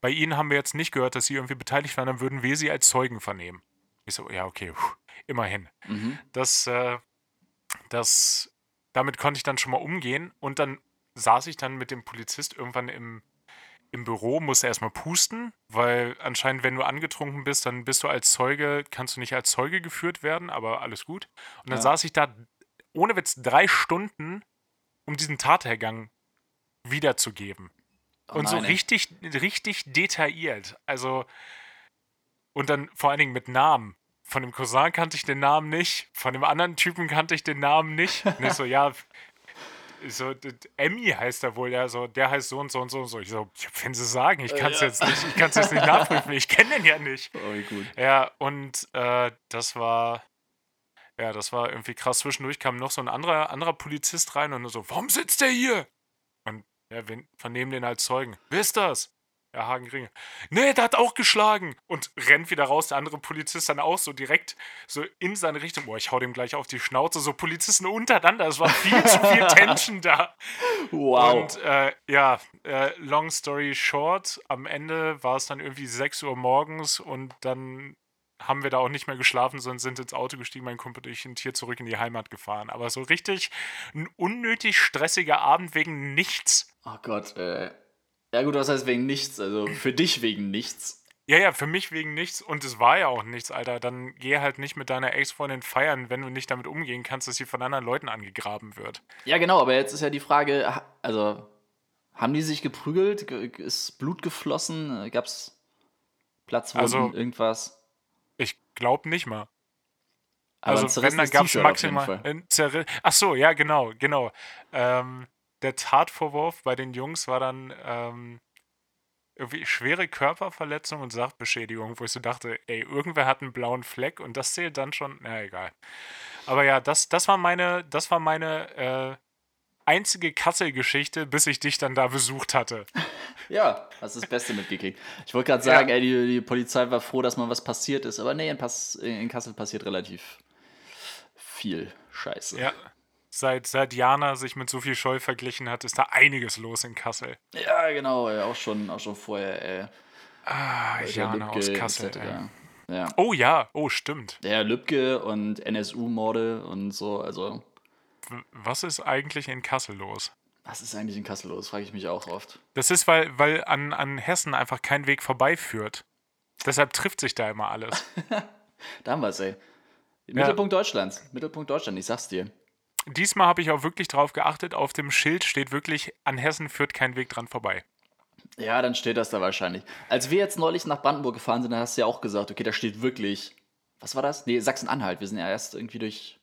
bei Ihnen haben wir jetzt nicht gehört, dass Sie irgendwie beteiligt waren, dann würden wir Sie als Zeugen vernehmen. Ich so, ja, okay, puh, immerhin. Mhm. Das, äh, das, damit konnte ich dann schon mal umgehen und dann saß ich dann mit dem Polizist irgendwann im, im Büro, musste erstmal pusten, weil anscheinend, wenn du angetrunken bist, dann bist du als Zeuge, kannst du nicht als Zeuge geführt werden, aber alles gut. Und dann Ja. saß ich da, ohne Witz, drei Stunden, um diesen Tathergang wiederzugeben. Oh Und so richtig, richtig detailliert. Also, und dann vor allen Dingen mit Namen. Von dem Cousin kannte ich den Namen nicht, von dem anderen Typen kannte ich den Namen nicht. Und ich so, ja, so, Emmy heißt er wohl, ja, so, der heißt so und so und so und so. Ich so, wenn sie sagen, ich kann es Ja. jetzt nicht, ich kann es jetzt nicht nachprüfen, ich kenne den ja nicht. Oh, gut. Ja, und äh, das war, ja, das war irgendwie krass. Zwischendurch kam noch so ein anderer, anderer Polizist rein und so, warum sitzt der hier? Und ja, wir vernehmen den als Zeugen. Wer ist das? Ja, Hagen Ringe. Nee, der hat auch geschlagen. Und rennt wieder raus. Der andere Polizist dann auch so direkt so in seine Richtung. Boah, ich hau dem gleich auf die Schnauze. So Polizisten untereinander. Es war viel zu viel Tension da. Wow. Und äh, ja, äh, long story short, am Ende war es dann irgendwie 6 Uhr morgens und dann haben wir da auch nicht mehr geschlafen, sondern sind ins Auto gestiegen, mein Kumpel und ich und hier zurück in die Heimat gefahren. Aber so richtig ein unnötig stressiger Abend wegen nichts. oh Gott, äh. Ja, gut, was heißt wegen nichts? Also für dich wegen nichts. Ja, ja, für mich wegen nichts und es war ja auch nichts, Alter. Dann geh halt nicht mit deiner Ex-Freundin feiern, wenn du nicht damit umgehen kannst, dass sie von anderen Leuten angegraben wird. Ja, genau, aber jetzt ist ja die Frage, also haben die sich geprügelt? Ge- Ist Blut geflossen? Gab's Platzwunden, Also- irgendwas? Ich glaub nicht mal. Aber also wenn, dann zerrissenes gab es T-Shirt auf jeden maximal Ach so, ja, genau, genau. Ähm, der Tatvorwurf bei den Jungs war dann ähm, irgendwie schwere Körperverletzung und Sachbeschädigung, wo ich so dachte, ey, irgendwer hat einen blauen Fleck und das zählt dann schon, na egal. Aber ja, das, das war meine, das war meine äh, einzige Kassel-Geschichte, bis ich dich dann da besucht hatte. Ja, hast das Beste mitgekriegt. Ich wollte gerade Ja. sagen, ey, die, die Polizei war froh, dass mal was passiert ist, aber nee, in, Pass, in Kassel passiert relativ viel Scheiße. Ja. Seit, seit Jana sich mit Sophie Scholl verglichen hat, ist da einiges los in Kassel. Ja, genau, ey, auch schon, auch schon vorher, ey. Ah, Walter Jana aus Lübcke, Kassel. Ey. Ja. Oh ja, oh stimmt. Der Lübcke und NSU-Morde und so, also. Was ist eigentlich in Kassel los? Was ist eigentlich in Kassel los? Frage ich mich auch oft. Das ist, weil, weil an, an Hessen einfach kein Weg vorbeiführt. Deshalb trifft sich da immer alles. Da haben wir es, ey. Mittelpunkt Deutschlands. Mittelpunkt Deutschland, ich sag's dir. Diesmal habe ich auch wirklich drauf geachtet. Auf dem Schild steht wirklich, an Hessen führt kein Weg dran vorbei. Ja, dann steht das da wahrscheinlich. Als wir jetzt neulich nach Brandenburg gefahren sind, dann hast du ja auch gesagt, okay, da steht wirklich. Was war das? Nee, Sachsen-Anhalt. Wir sind ja erst irgendwie durch.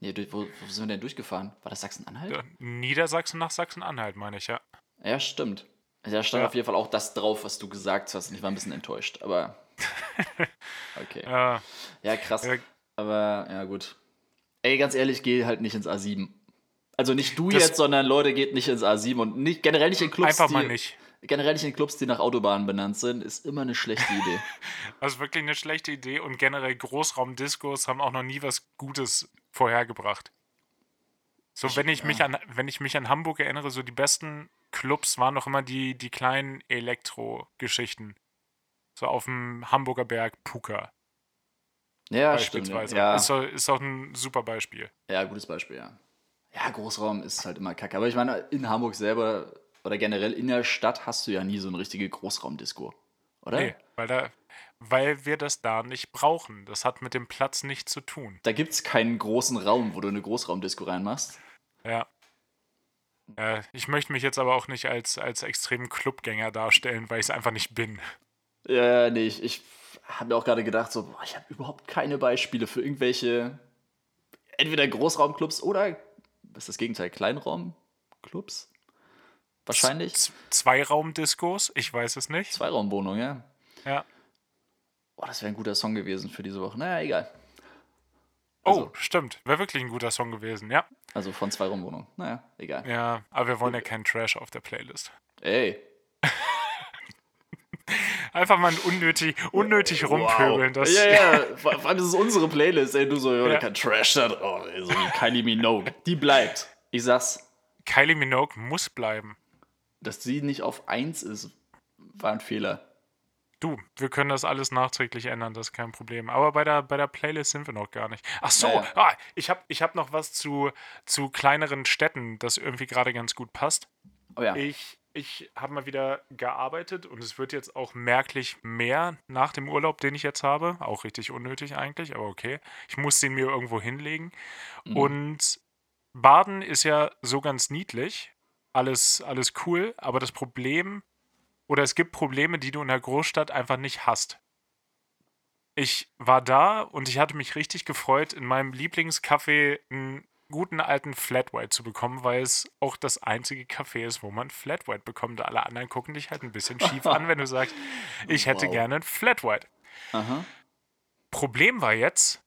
Nee, durch, wo, wo sind wir denn durchgefahren? War das Sachsen-Anhalt? Ja, Niedersachsen nach Sachsen-Anhalt, meine ich, ja. Ja, stimmt. Also Da stand Ja. auf jeden Fall auch das drauf, was du gesagt hast. Und ich war ein bisschen enttäuscht, aber. Okay. Äh, Ja, krass. Ja. Aber, ja, gut. Ey, ganz ehrlich, geh halt nicht ins A7. Also nicht du Das- jetzt, sondern Leute, geht nicht ins A7 und nicht, generell nicht in Clubs, einfach die, mal nicht. generell nicht in Clubs, die nach Autobahnen benannt sind, ist immer eine schlechte Idee. Das ist wirklich eine schlechte Idee und generell Großraumdiskos haben auch noch nie was Gutes vorhergebracht. So, wenn ich mich an, wenn ich mich an Hamburg erinnere, so die besten Clubs waren noch immer die, die kleinen Elektro-Geschichten. So auf dem Hamburger Berg Puka Ja, stimmt. Ja, beispielsweise. Ist, ist doch ein super Beispiel. ja, gutes Beispiel, ja. Ja, Großraum ist halt immer kacke. Aber ich meine, in Hamburg selber oder generell in der Stadt hast du ja nie so eine richtige Großraumdisco. Oder? Nee, weil, da, weil wir das da nicht brauchen. Das hat mit dem Platz nichts zu tun. Da gibt es keinen großen Raum, wo du eine Großraumdisco reinmachst. Ja. Äh, ich möchte mich jetzt aber auch nicht als, als extremen Clubgänger darstellen, weil ich es einfach nicht bin. Ja, nee, ich, ich habe mir auch gerade gedacht, so, boah, ich habe überhaupt keine Beispiele für irgendwelche entweder Großraumclubs oder, was ist das Gegenteil, Kleinraumclubs? Wahrscheinlich. Z Zweiraumdiskos, ich weiß es nicht. Zweiraumwohnung, ja. Ja. Boah, das wäre ein guter Song gewesen für diese Woche. Naja, egal. Oh, Also- stimmt. Wäre wirklich ein guter Song gewesen, ja. Also von Zweiraumwohnung. Naja, egal. Ja, aber wir wollen ja keinen Trash auf der Playlist. Ey. Einfach mal unnötig, unnötig rumpöbeln. Das, ja, ja, vor allem ist es unsere Playlist, ey. Du so, ja, kein Trash da drauf. ey, So wie Kylie Minogue. Die bleibt. Ich sag's, Kylie Minogue muss bleiben. dass sie nicht auf 1 ist, war ein Fehler. Du, wir können das alles nachträglich ändern, das ist kein Problem. Aber bei der, bei der Playlist sind wir noch gar nicht. Ach so, Ja, Ah, ich habe ich hab noch was zu, zu kleineren Städten, das irgendwie gerade ganz gut passt. Oh ja. Ich, ich habe mal wieder gearbeitet und es wird jetzt auch merklich mehr nach dem Urlaub, den ich jetzt habe. Auch richtig unnötig eigentlich, aber okay. Ich muss den mir irgendwo hinlegen. Mhm. Und Baden ist ja so ganz niedlich. Alles, alles cool, aber das Problem, oder es gibt Probleme, die du in der Großstadt einfach nicht hast. Ich war da und ich hatte mich richtig gefreut, in meinem Lieblingscafé einen guten alten Flat White zu bekommen, weil es auch das einzige Café ist, wo man Flat White bekommt. Alle anderen gucken dich halt ein bisschen schief an, wenn du sagst, ich hätte Wow. gerne ein Flat White. Aha. Problem war jetzt,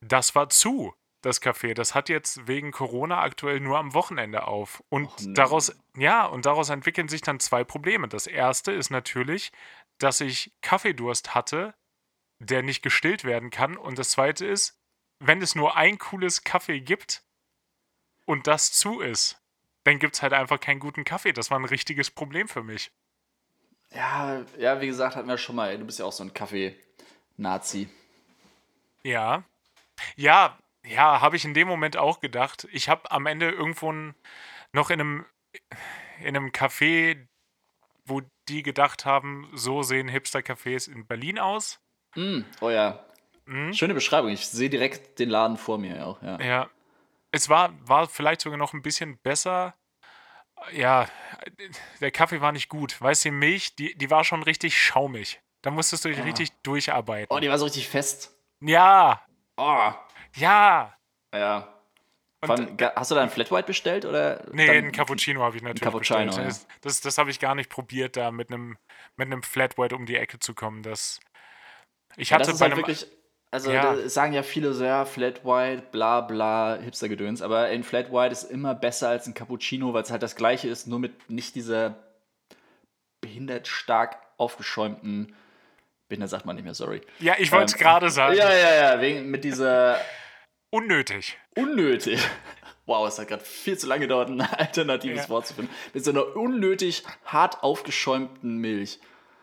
das war zu, das Café. Das hat jetzt wegen Corona aktuell nur am Wochenende auf. Und nee. daraus, ja, und daraus entwickeln sich dann zwei Probleme. Das erste ist natürlich, dass ich Kaffeedurst hatte, der nicht gestillt werden kann. Und das zweite ist, wenn es nur ein cooles Kaffee gibt und das zu ist, dann gibt es halt einfach keinen guten Kaffee. Das war ein richtiges Problem für mich. Ja, ja, wie gesagt, hatten wir schon mal. Du bist ja auch so ein Kaffee-Nazi. Ja. Ja, ja, habe ich in dem Moment auch gedacht. Ich habe am Ende irgendwo noch in einem, in einem Café, wo die gedacht haben, so sehen Hipster-Cafés in Berlin aus. Mm, oh ja. Mhm. Schöne Beschreibung. Ich sehe direkt den Laden vor mir auch, ja. Ja. Es war, war vielleicht sogar noch ein bisschen besser. Ja, der Kaffee war nicht gut. Weißt du, die Milch, die, die war schon richtig schaumig. Da musstest du dich Ah. richtig durcharbeiten. Oh, die war so richtig fest. ja, Oh. ja. Ja. Ga- hast du da einen Flat White bestellt oder? Nee, einen Cappuccino habe ich natürlich Cappuccino, bestellt. ja. Das, das, das habe ich gar nicht probiert, da mit einem mit einem Flat White um die Ecke zu kommen. Das, ich Ja, hatte das ist bei halt einem, wirklich. Also Ja. sagen ja viele so, ja, Flat White, bla bla, Hipster-Gedöns. Aber ein Flat White ist immer besser als ein Cappuccino, weil es halt das gleiche ist, nur mit nicht dieser behindert stark aufgeschäumten. Behindert sagt man nicht mehr, sorry. ja, ich wollte es ähm, gerade sagen. Ja, ja, ja, wegen, mit dieser Unnötig. unnötig. Wow, es hat gerade viel zu lange gedauert, ein alternatives Ja. Wort zu finden. Mit so einer unnötig hart aufgeschäumten Milch.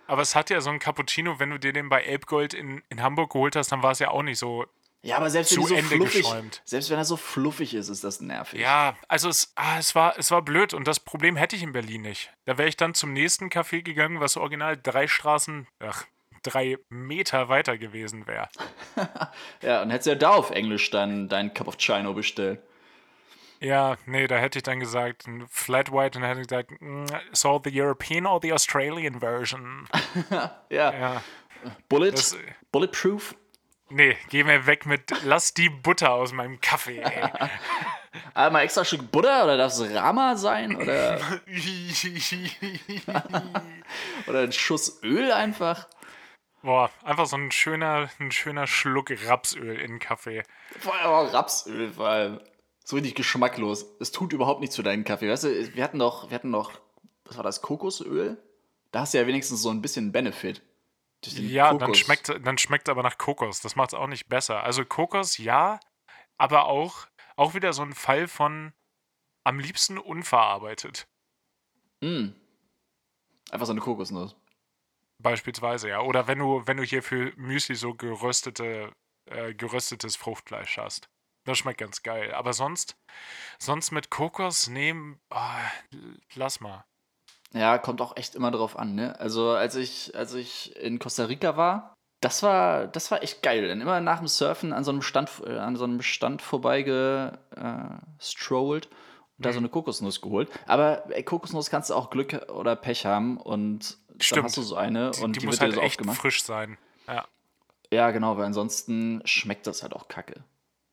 Aber es hat ja so ein Cappuccino, wenn du dir den bei Elbgold in, in Hamburg geholt hast, dann war es ja auch nicht so. Ja, aber selbst wenn, so Ende fluffig, geschäumt. selbst wenn er so fluffig ist, ist das nervig. Ja, also es, ah, es, war, es war blöd und das Problem hätte ich in Berlin nicht. Da wäre ich dann zum nächsten Café gegangen, was original drei Straßen, ach, drei Meter weiter gewesen wäre. Ja, und hättest ja da auf Englisch dann deinen Cup of Chino bestellt. Ja, nee, da hätte ich dann gesagt, ein Flat White und dann hätte ich gesagt, so the European or the Australian version. Ja. Ja, Bullet, das, Bulletproof. nee, geh mir weg mit, lass die Butter aus meinem Kaffee, ey. Einmal extra Stück Butter oder darf es Rama sein? Oder, oder ein Schuss Öl einfach? Boah, einfach so ein schöner, ein schöner Schluck Rapsöl in Kaffee. Vor allem auch Rapsöl, vor allem. So richtig geschmacklos. Es tut überhaupt nichts für deinen Kaffee. Weißt du, wir hatten doch, wir hatten doch, was war das, Kokosöl? Da hast du ja wenigstens so ein bisschen Benefit. Ja, dann Kokos. schmeckt, dann schmeckt aber nach Kokos. Das macht es auch nicht besser. Also Kokos, ja, aber auch, auch wieder so ein Fall von am liebsten unverarbeitet. Mm. Einfach so eine Kokosnuss. Beispielsweise, ja. Oder wenn du, wenn du hier für Müsli so geröstete, äh, geröstetes Fruchtfleisch hast. Das schmeckt ganz geil. Aber sonst, sonst mit Kokos nehmen, ah, lass mal. Ja, kommt auch echt immer drauf an, ne? Also, als ich, als ich in Costa Rica war, das war, das war echt geil. Dann immer nach dem Surfen an so einem Stand, äh, an so einem Stand vorbeigestrollt und da Mhm. so eine Kokosnuss geholt. Aber ey, Kokosnuss kannst du auch Glück oder Pech haben und dann Stimmt. hast du so eine Die, und die die, muss wird dir halt so echt aufgemacht. frisch sein. Ja. Ja, genau, weil ansonsten schmeckt das halt auch kacke.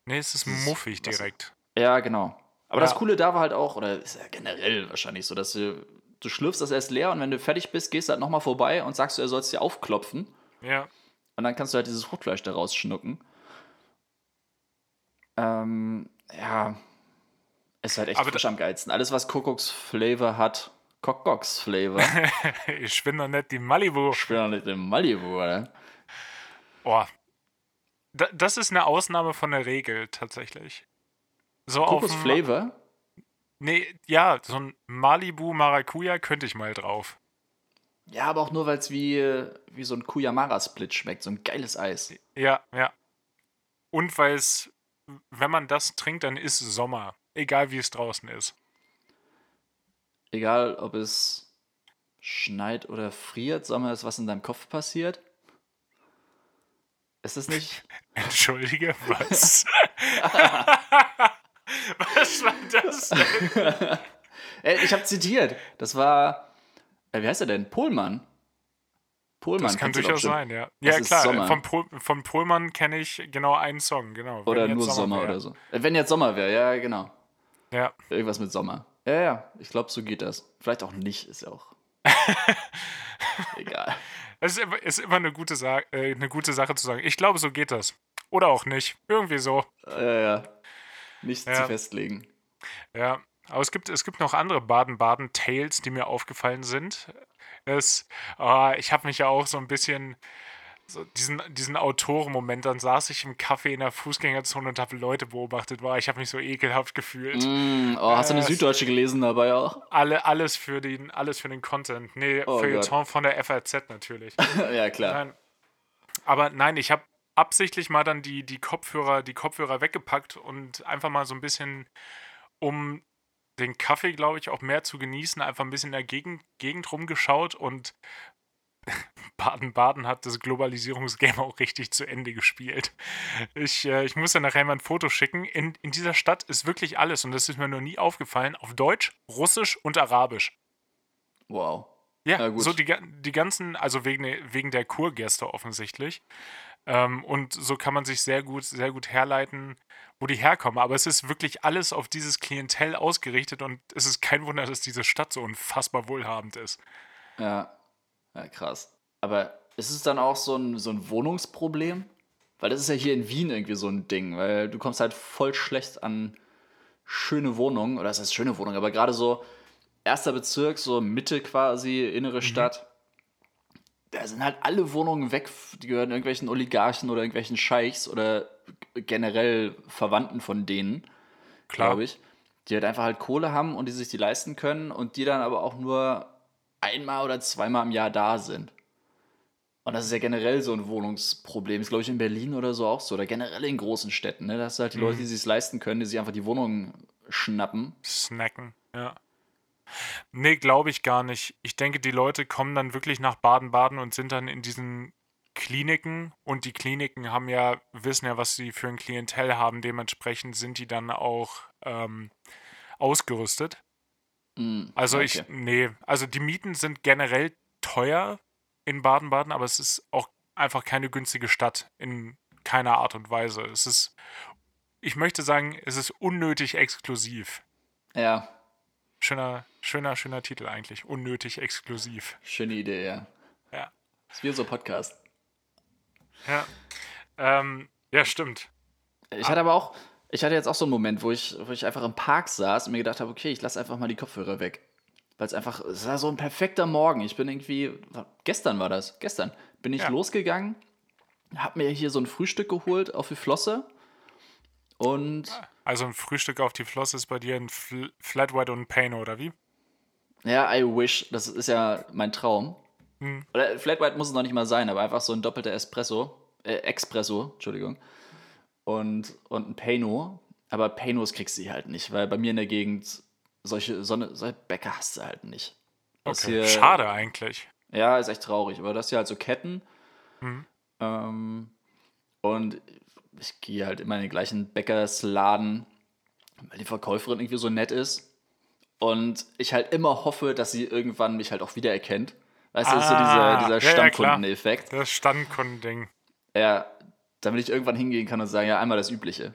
Nee, es ist muffig direkt. Ja, genau. Aber Ja. das Coole da war halt auch, oder ist ja generell wahrscheinlich so, dass du, du schlürfst das erst leer und wenn du fertig bist, gehst du halt nochmal vorbei und sagst, du, er soll es dir aufklopfen. Ja. Und dann kannst du halt dieses Fruchtfleisch da rausschnucken. Ähm, ja. Ist halt echt Aber frisch am geilsten. Alles, was Kokoks Flavor hat, Cockbox Flavor. ich bin doch nicht die Malibu. ich bin doch nicht im Malibu, oder? Oh. Da, das ist eine Ausnahme von der Regel tatsächlich. So Kokos auf Flavor? Nee, ja, so ein Malibu Maracuja könnte ich mal drauf. Ja, aber auch nur, weil es wie, wie so ein Kuyamara-Split schmeckt. So ein geiles Eis. Ja, ja. Und weil es, wenn man das trinkt, dann ist Sommer. Egal wie es draußen ist. Egal, ob es schneit oder friert, Sommer ist, was in deinem Kopf passiert. Ist es nicht? Entschuldige, was? was war das denn? Ich habe zitiert. Das war. Äh, wie heißt er denn? Pohlmann. Pohlmann. Das kann durchaus sein, ja. Das Ja, klar. Sommer. Vom, Pol vom Pohlmann kenne ich genau einen Song, genau. Oder nur Sommer, wär. oder so. Äh, Wenn jetzt Sommer wäre, ja, genau. Ja. Irgendwas mit Sommer. Ja, ja, ich glaube, so geht das. Vielleicht auch nicht, ist ja auch. Egal. Es ist immer, ist immer eine, gute Sa äh, eine gute Sache zu sagen. Ich glaube, so geht das. Oder auch nicht. Irgendwie so. Ja, ja. Nichts Ja. zu festlegen. Ja. Aber es gibt, es gibt noch andere Baden-Baden-Tales, die mir aufgefallen sind. Es, ah, ich habe mich ja auch so ein bisschen so diesen, diesen Autorenmoment, dann saß ich im Café in der Fußgängerzone und habe Leute beobachtet. Boah, ich habe mich so ekelhaft gefühlt. Mm, oh, hast du eine Äh, Süddeutsche gelesen dabei auch? Alle, alles, für den, alles für den Content. Nee, Oh Feuilleton von der FAZ natürlich. ja, klar. Nein. Aber nein, ich habe absichtlich mal dann die, die Kopfhörer, die Kopfhörer weggepackt und einfach mal so ein bisschen, um den Kaffee, glaube ich, auch mehr zu genießen, einfach ein bisschen in der Gegend, Gegend rumgeschaut und Baden-Baden hat das Globalisierungsgame auch richtig zu Ende gespielt. Ich, äh, ich muss ja nachher mal ein Foto schicken. In, in dieser Stadt ist wirklich alles, und das ist mir noch nie aufgefallen, auf Deutsch, Russisch und Arabisch. Wow. Ja, so die, die ganzen, also wegen, der- wegen der Kurgäste offensichtlich. Ähm, und so kann man sich sehr gut, sehr gut herleiten, wo die herkommen. Aber es ist wirklich alles auf dieses Klientel ausgerichtet und es ist kein Wunder, dass diese Stadt so unfassbar wohlhabend ist. Ja. Ja, krass. Aber ist es dann auch so ein, so ein Wohnungsproblem? Weil das ist ja hier in Wien irgendwie so ein Ding, weil du kommst halt voll schlecht an schöne Wohnungen, oder das heißt schöne Wohnungen, aber gerade so erster Bezirk, so Mitte quasi, innere Stadt. Da sind halt alle Wohnungen weg, die gehören irgendwelchen Oligarchen oder irgendwelchen Scheichs oder generell Verwandten von denen, glaube ich. Die halt einfach halt Kohle haben und die sich die leisten können und die dann aber auch nur einmal oder zweimal im Jahr da sind. Und das ist ja generell so ein Wohnungsproblem. Ist, glaube ich, in Berlin oder so auch so. Oder generell in großen Städten. Ne? Da hast du halt die Leute, die sich leisten können, die sich einfach die Wohnung schnappen. Snacken, ja. Nee, glaube ich gar nicht. Ich denke, die Leute kommen dann wirklich nach Baden-Baden und sind dann in diesen Kliniken und die Kliniken haben ja, wissen ja, was sie für ein Klientel haben. Dementsprechend sind die dann auch ähm, ausgerüstet. Mm, Also okay. ich, nee, also die Mieten sind generell teuer in Baden-Baden, aber es ist auch einfach keine günstige Stadt in keiner Art und Weise. Es ist, ich möchte sagen, es ist unnötig exklusiv. Ja, Schöner, schöner, schöner Titel eigentlich. Unnötig exklusiv. schöne Idee, ja. Ja. ist wie unser Podcast. Ja. Ähm, ja, stimmt. Ich hatte aber auch, ich hatte jetzt auch so einen Moment, wo ich, wo ich einfach im Park saß und mir gedacht habe, okay, ich lasse einfach mal die Kopfhörer weg. Weil es einfach, es war so ein perfekter Morgen. Ich bin irgendwie, gestern war das, gestern, bin ich Ja. losgegangen, hab mir hier so ein Frühstück geholt auf die Flosse und Also ein Frühstück auf die Flosse ist bei dir ein Fl Flat White und ein Pain, oder wie? ja, I wish, das ist ja mein Traum. Hm. Oder Flat White muss es noch nicht mal sein, aber einfach so ein doppelter Espresso, äh, Expresso, Entschuldigung. Und, und ein Pano. Aber Panos kriegst du halt nicht, weil bei mir in der Gegend solche, so eine, solche Bäcker hast du halt nicht. Das Okay. hier- Schade eigentlich. Ja, ist echt traurig. Aber das hier halt so Ketten. Mhm. Ähm, und ich gehe halt immer in den gleichen Bäckersladen, weil die Verkäuferin irgendwie so nett ist. Und ich halt immer hoffe, dass sie irgendwann mich halt auch wiedererkennt. Weißt du, das ist so Ah, dieser, ja, dieser ja. Stammkundeneffekt. Das Standkundending. Ja, damit ich irgendwann hingehen kann und sagen, ja, einmal das Übliche.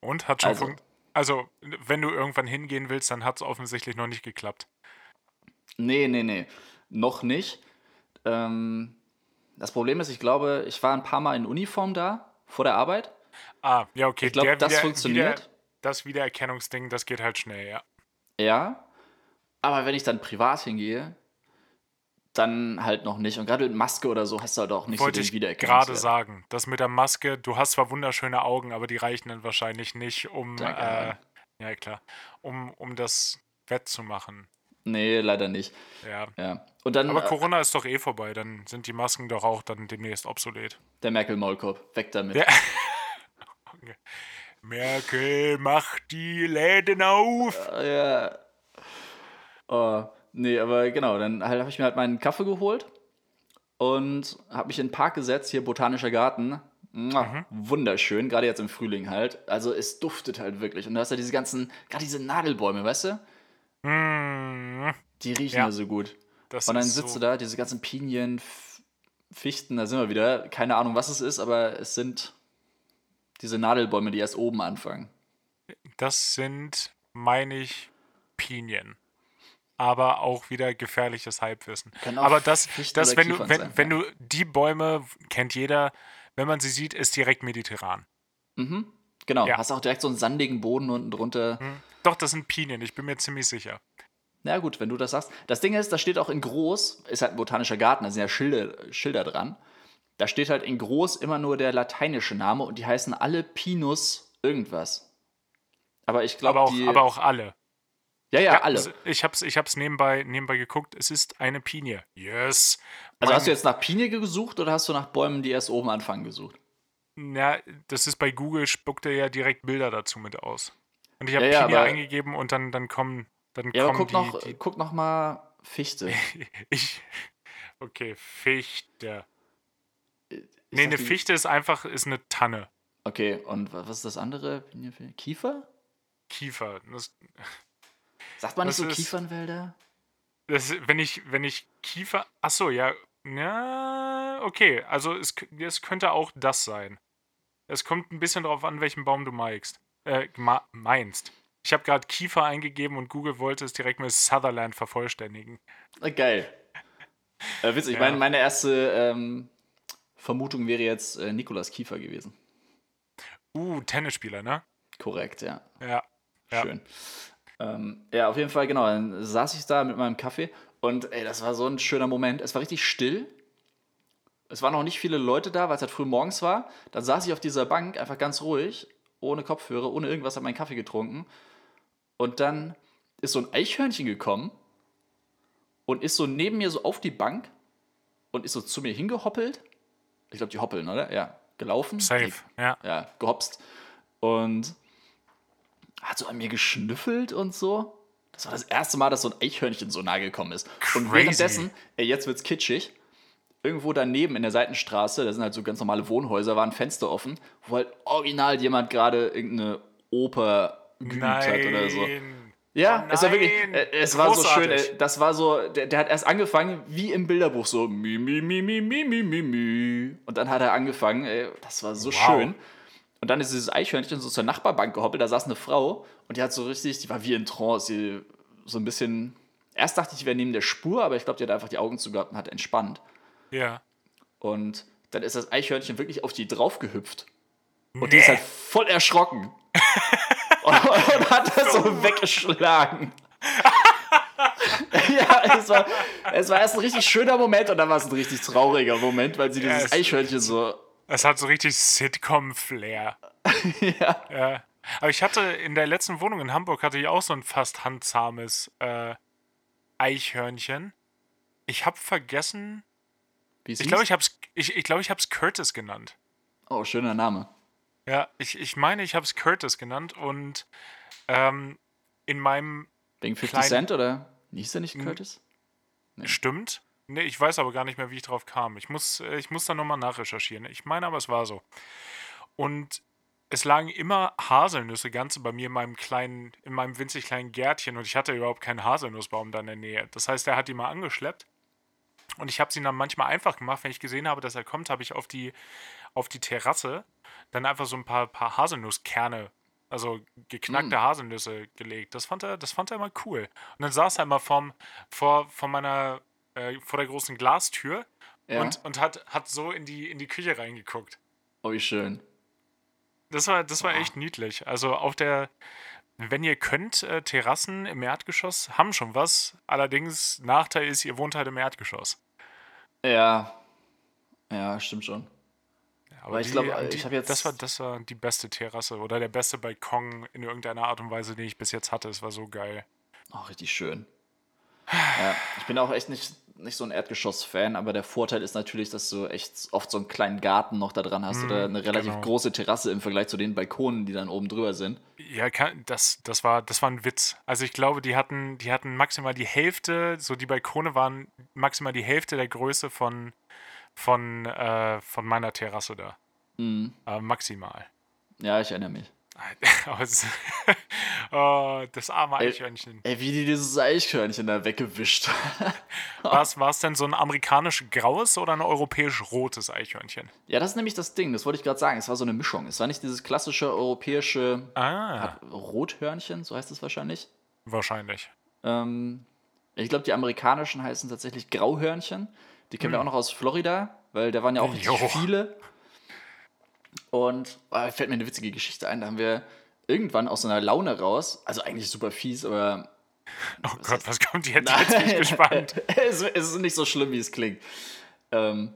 Und hat schon Also- also, also wenn du irgendwann hingehen willst, dann hat es offensichtlich noch nicht geklappt. Nee, nee, nee. Noch nicht. Ähm, das Problem ist, ich glaube, ich war ein paar Mal in Uniform da, vor der Arbeit. Ah, ja, okay. Ich glaube, das Wieder- funktioniert. Wieder, das Wiedererkennungsding, das geht halt schnell, ja. Ja. Aber wenn ich dann privat hingehe, dann halt noch nicht. Und gerade mit Maske oder so hast du halt auch nicht Wollte so den ich Wiedererkennungswert. gerade sagen. Das mit der Maske, du hast zwar wunderschöne Augen, aber die reichen dann wahrscheinlich nicht, um, äh, ja klar, um, um das wettzumachen. Nee, leider nicht. Ja. Ja. Und dann Aber äh, Corona ist doch eh vorbei, dann sind die Masken doch auch dann demnächst obsolet. der Merkel-Maulkorb. Weg damit. Ja. Merkel, mach die Läden auf! Ja. Oh, nee, aber genau, dann halt, habe ich mir halt meinen Kaffee geholt und habe mich in den Park gesetzt, hier Botanischer Garten. Mhm. Wunderschön, gerade jetzt im Frühling halt. Also es duftet halt wirklich. Und du hast ja diese ganzen, gerade diese Nadelbäume, weißt du? Hm, Die riechen Ja. so gut. das Und dann sitzt so, du da, diese ganzen Pinien, Fichten, da sind wir wieder. Keine Ahnung, was es ist, aber es sind diese Nadelbäume, die erst oben anfangen. Das sind, meine ich, Pinien. Aber auch wieder gefährliches Halbwissen. Aber das, das wenn, du, wenn, sein, wenn ja. du die Bäume, kennt jeder, wenn man sie sieht, ist direkt mediterran. Mhm. Genau, Ja. hast auch direkt so einen sandigen Boden unten drunter. Hm? Doch, das sind Pinien, ich bin mir ziemlich sicher. Na gut, wenn du das sagst. Das Ding ist, da steht auch in groß, ist halt ein botanischer Garten, da sind ja Schilder, Schilder dran. Da steht halt in groß immer nur der lateinische Name und die heißen alle Pinus irgendwas. Aber ich glaube, Aber aber auch alle. Ja, ja, alle. Also ich hab's, ich hab's nebenbei, nebenbei geguckt. Es ist eine Pinie. Yes. Also Mein- hast du jetzt nach Pinie gesucht oder hast du nach Bäumen, die erst oben anfangen, gesucht? Ja, das ist bei Google, spuckt er ja direkt Bilder dazu mit aus. Und ich habe Ja, ja, Pinie eingegeben und dann, dann kommen, dann Ja, aber kommen guck noch, die, die guck noch mal Fichte. ich, okay, Fichte. Ich Nee, sag eine die- Fichte ist einfach, ist eine Tanne. Okay, und wa- was ist das andere? Kiefer? Kiefer. Das, Sagt man nicht Das so ist- Kiefernwälder? das, wenn ich, wenn ich Kiefer, ach so, ja, ja, okay, also es, es könnte auch das sein. Es kommt ein bisschen drauf an, welchen Baum du meinst. Äh, meinst. Ich habe gerade Kiefer eingegeben und Google wollte es direkt mit Sutherland vervollständigen. Ah, geil. Äh, witzig, Ja. meine, meine erste ähm, Vermutung wäre jetzt äh, Nikolas Kiefer gewesen. Uh, Tennisspieler, ne? Korrekt, ja. Ja. Ja. Schön. Ähm, ja, auf jeden Fall, genau. Dann saß ich da mit meinem Kaffee und ey, das war so ein schöner Moment. Es war richtig still. Es waren noch nicht viele Leute da, weil es halt früh morgens war. Dann saß ich auf dieser Bank einfach ganz ruhig, ohne Kopfhörer, ohne irgendwas, habe meinen Kaffee getrunken. Und dann ist so ein Eichhörnchen gekommen und ist so neben mir so auf die Bank und ist so zu mir hingehoppelt. Ich glaube, die hoppeln, oder? Ja, gelaufen. Safe, Die, ja. ja, gehopst. Und hat so an mir geschnüffelt und so. Das war das erste Mal, dass so ein Eichhörnchen so nahe gekommen ist. Und Crazy. währenddessen, ey, jetzt wird's kitschig, irgendwo daneben in der Seitenstraße, da sind halt so ganz normale Wohnhäuser, war ein Fenster offen, wo halt original jemand gerade irgendeine Oper geübt hat oder so. Ja, Oh es war wirklich, äh, es war so schön, Großartig. ey. das war so, der, der hat erst angefangen, wie im Bilderbuch, so mi, mi, mi, mi, mi, mi, mi, mi. Und dann hat er angefangen, ey, das war so Wow. schön. Und dann ist dieses Eichhörnchen so zur Nachbarbank gehoppelt, da saß eine Frau und die hat so richtig, die war wie in Trance, die so ein bisschen, erst dachte ich, die wäre neben der Spur, aber ich glaube, die hat einfach die Augen zugehabt und hat entspannt. Ja. Und dann ist das Eichhörnchen wirklich auf die drauf gehüpft. Und die ist halt voll erschrocken. und, und hat das so weggeschlagen. ja, es war, es war erst ein richtig schöner Moment und dann war es ein richtig trauriger Moment, weil sie dieses es- Eichhörnchen so. Es hat so richtig Sitcom-Flair. Ja. Ja. Aber ich hatte in der letzten Wohnung in Hamburg hatte ich auch so ein fast handzahmes äh, Eichhörnchen. Ich habe vergessen. Wie Ich glaube, ich habe es ich, ich, glaub, ich hab's Curtis genannt. Oh, schöner Name. Ja, ich, ich meine, ich habe es Curtis genannt und ähm, in meinem Wegen 50 Klein- Cent oder? Hieß der nicht Curtis? Stimmt. Nee, ich weiß aber gar nicht mehr, wie ich drauf kam. Ich muss, äh, ich muss da nochmal nachrecherchieren. Ich meine aber, es war so. Und es lagen immer Haselnüsse ganz bei mir in meinem kleinen, in meinem winzig kleinen Gärtchen und ich hatte überhaupt keinen Haselnussbaum da in der Nähe. Das heißt, er hat die mal angeschleppt und ich habe sie dann manchmal einfach gemacht, wenn ich gesehen habe, dass er kommt, habe ich auf die, auf die Terrasse dann einfach so ein paar, paar Haselnusskerne, also geknackte Haselnüsse gelegt. Das fand er, das fand er immer cool. Und dann saß er immer vorm, vor, vor meiner, äh, vor der großen Glastür Ja. und, und hat, hat so in die, in die Küche reingeguckt. Oh, wie schön. Das war, das war echt niedlich. Also auf der, wenn ihr könnt, äh, Terrassen im Erdgeschoss haben schon was. Allerdings, Nachteil ist, ihr wohnt halt im Erdgeschoss. Ja. Ja, stimmt schon. Aber ich glaub, die- ich hab jetzt- Das war, das war die beste Terrasse oder der beste Balkon in irgendeiner Art und Weise, den ich bis jetzt hatte. Es war so geil. Oh, richtig schön. Ja, ich bin auch echt nicht, nicht so ein Erdgeschoss-Fan, aber der Vorteil ist natürlich, dass du echt oft so einen kleinen Garten noch da dran hast oder eine relativ genau. große Terrasse im Vergleich zu den Balkonen, die dann oben drüber sind. Ja, das, das, war, das war ein Witz. Also ich glaube, die hatten, die hatten maximal die Hälfte, so die Balkone waren maximal die Hälfte der Größe von, von, äh, von meiner Terrasse da. Mhm. Äh, maximal. Ja, ich erinnere mich. Oh, das arme Ey. Eichhörnchen. Ey, wie die dieses Eichhörnchen da weggewischt. War es, war es denn so ein amerikanisch graues oder ein europäisch rotes Eichhörnchen? ja, das ist nämlich das Ding, das wollte ich gerade sagen. Es war so eine Mischung. Es war nicht dieses klassische europäische Ah, Rothörnchen, so heißt es wahrscheinlich. wahrscheinlich. Ähm, ich glaube, die amerikanischen heißen tatsächlich Grauhörnchen. Die kennen wir auch noch aus Florida, weil da waren ja auch Jo. viele. Und oh, fällt mir eine witzige Geschichte ein. Da haben wir irgendwann aus so einer Laune raus, also eigentlich super fies, aber Oh Gott, was kommt jetzt? Jetzt bin ich gespannt. es, ist nicht so schlimm, wie es klingt. Ähm,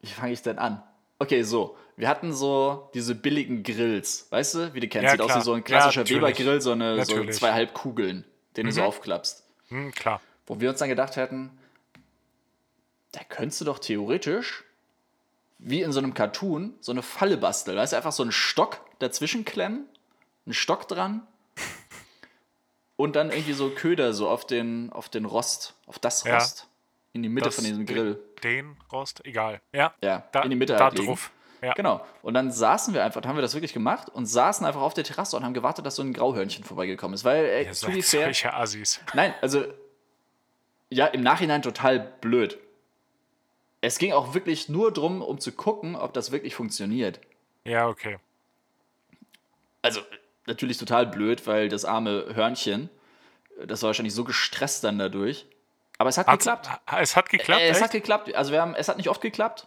wie fange ich denn an? Okay, so. Wir hatten so diese billigen Grills, weißt du, wie du kennst. Ja, Sieht aus klar. wie so ein Ja, klassischer natürlich. Weber-Grill, so, eine, so Natürlich. zwei Halbkugeln, den du so aufklappst. Hm, klar. Wo wir uns dann gedacht hätten, da könntest du doch theoretisch, wie in so einem Cartoon, so eine Falle basteln. Weißt du, einfach so einen Stock dazwischen klemmen, einen Stock dran und dann irgendwie so Köder so auf den, auf den Rost, auf das Ja. Rost, in die Mitte Das- von diesem Grill. Den Rost, egal. Ja, Ja, da, in die Mitte da halt drauf. Ja. Genau. Und dann saßen wir einfach, haben wir das wirklich gemacht und saßen einfach auf der Terrasse und haben gewartet, dass so ein Grauhörnchen vorbeigekommen ist. Weil, äh, Ihr to be fair, Assis. Nein, also ja, im Nachhinein total blöd. Es ging auch wirklich nur darum, um zu gucken, ob das wirklich funktioniert. Ja, okay. Also natürlich total blöd, weil das arme Hörnchen, das war wahrscheinlich so gestresst dann dadurch. Aber es hat Hat's- geklappt. Es hat geklappt, Äh, es echt? hat geklappt. Also wir haben, es hat nicht oft geklappt.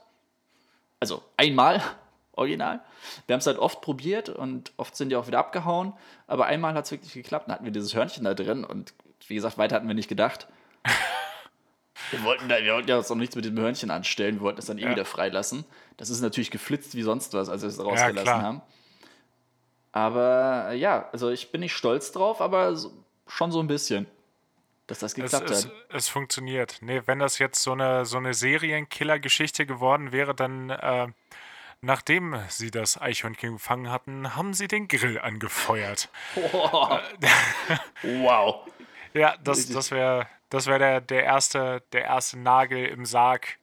Also einmal, original. Wir haben es halt oft probiert und oft sind die auch wieder abgehauen. Aber einmal hat es wirklich geklappt. Dann hatten wir dieses Hörnchen da drin und wie gesagt, weiter hatten wir nicht gedacht. Wir wollten, da, wir wollten ja uns noch nichts mit dem Hörnchen anstellen. Wir wollten es dann eh Ja. wieder freilassen. Das ist natürlich geflitzt wie sonst was, als wir es rausgelassen klar. haben. Aber äh, ja, also ich bin nicht stolz drauf, aber so, schon so ein bisschen. dass das Es, geklappt es, hat. es funktioniert. Nee, wenn das jetzt so eine, so eine Serienkiller-Geschichte geworden wäre, dann, äh, nachdem sie das Eichhörnchen gefangen hatten, haben sie den Grill angefeuert. Wow. Ja, das, das wäre das wär der, der, erste, der erste Nagel im Sarg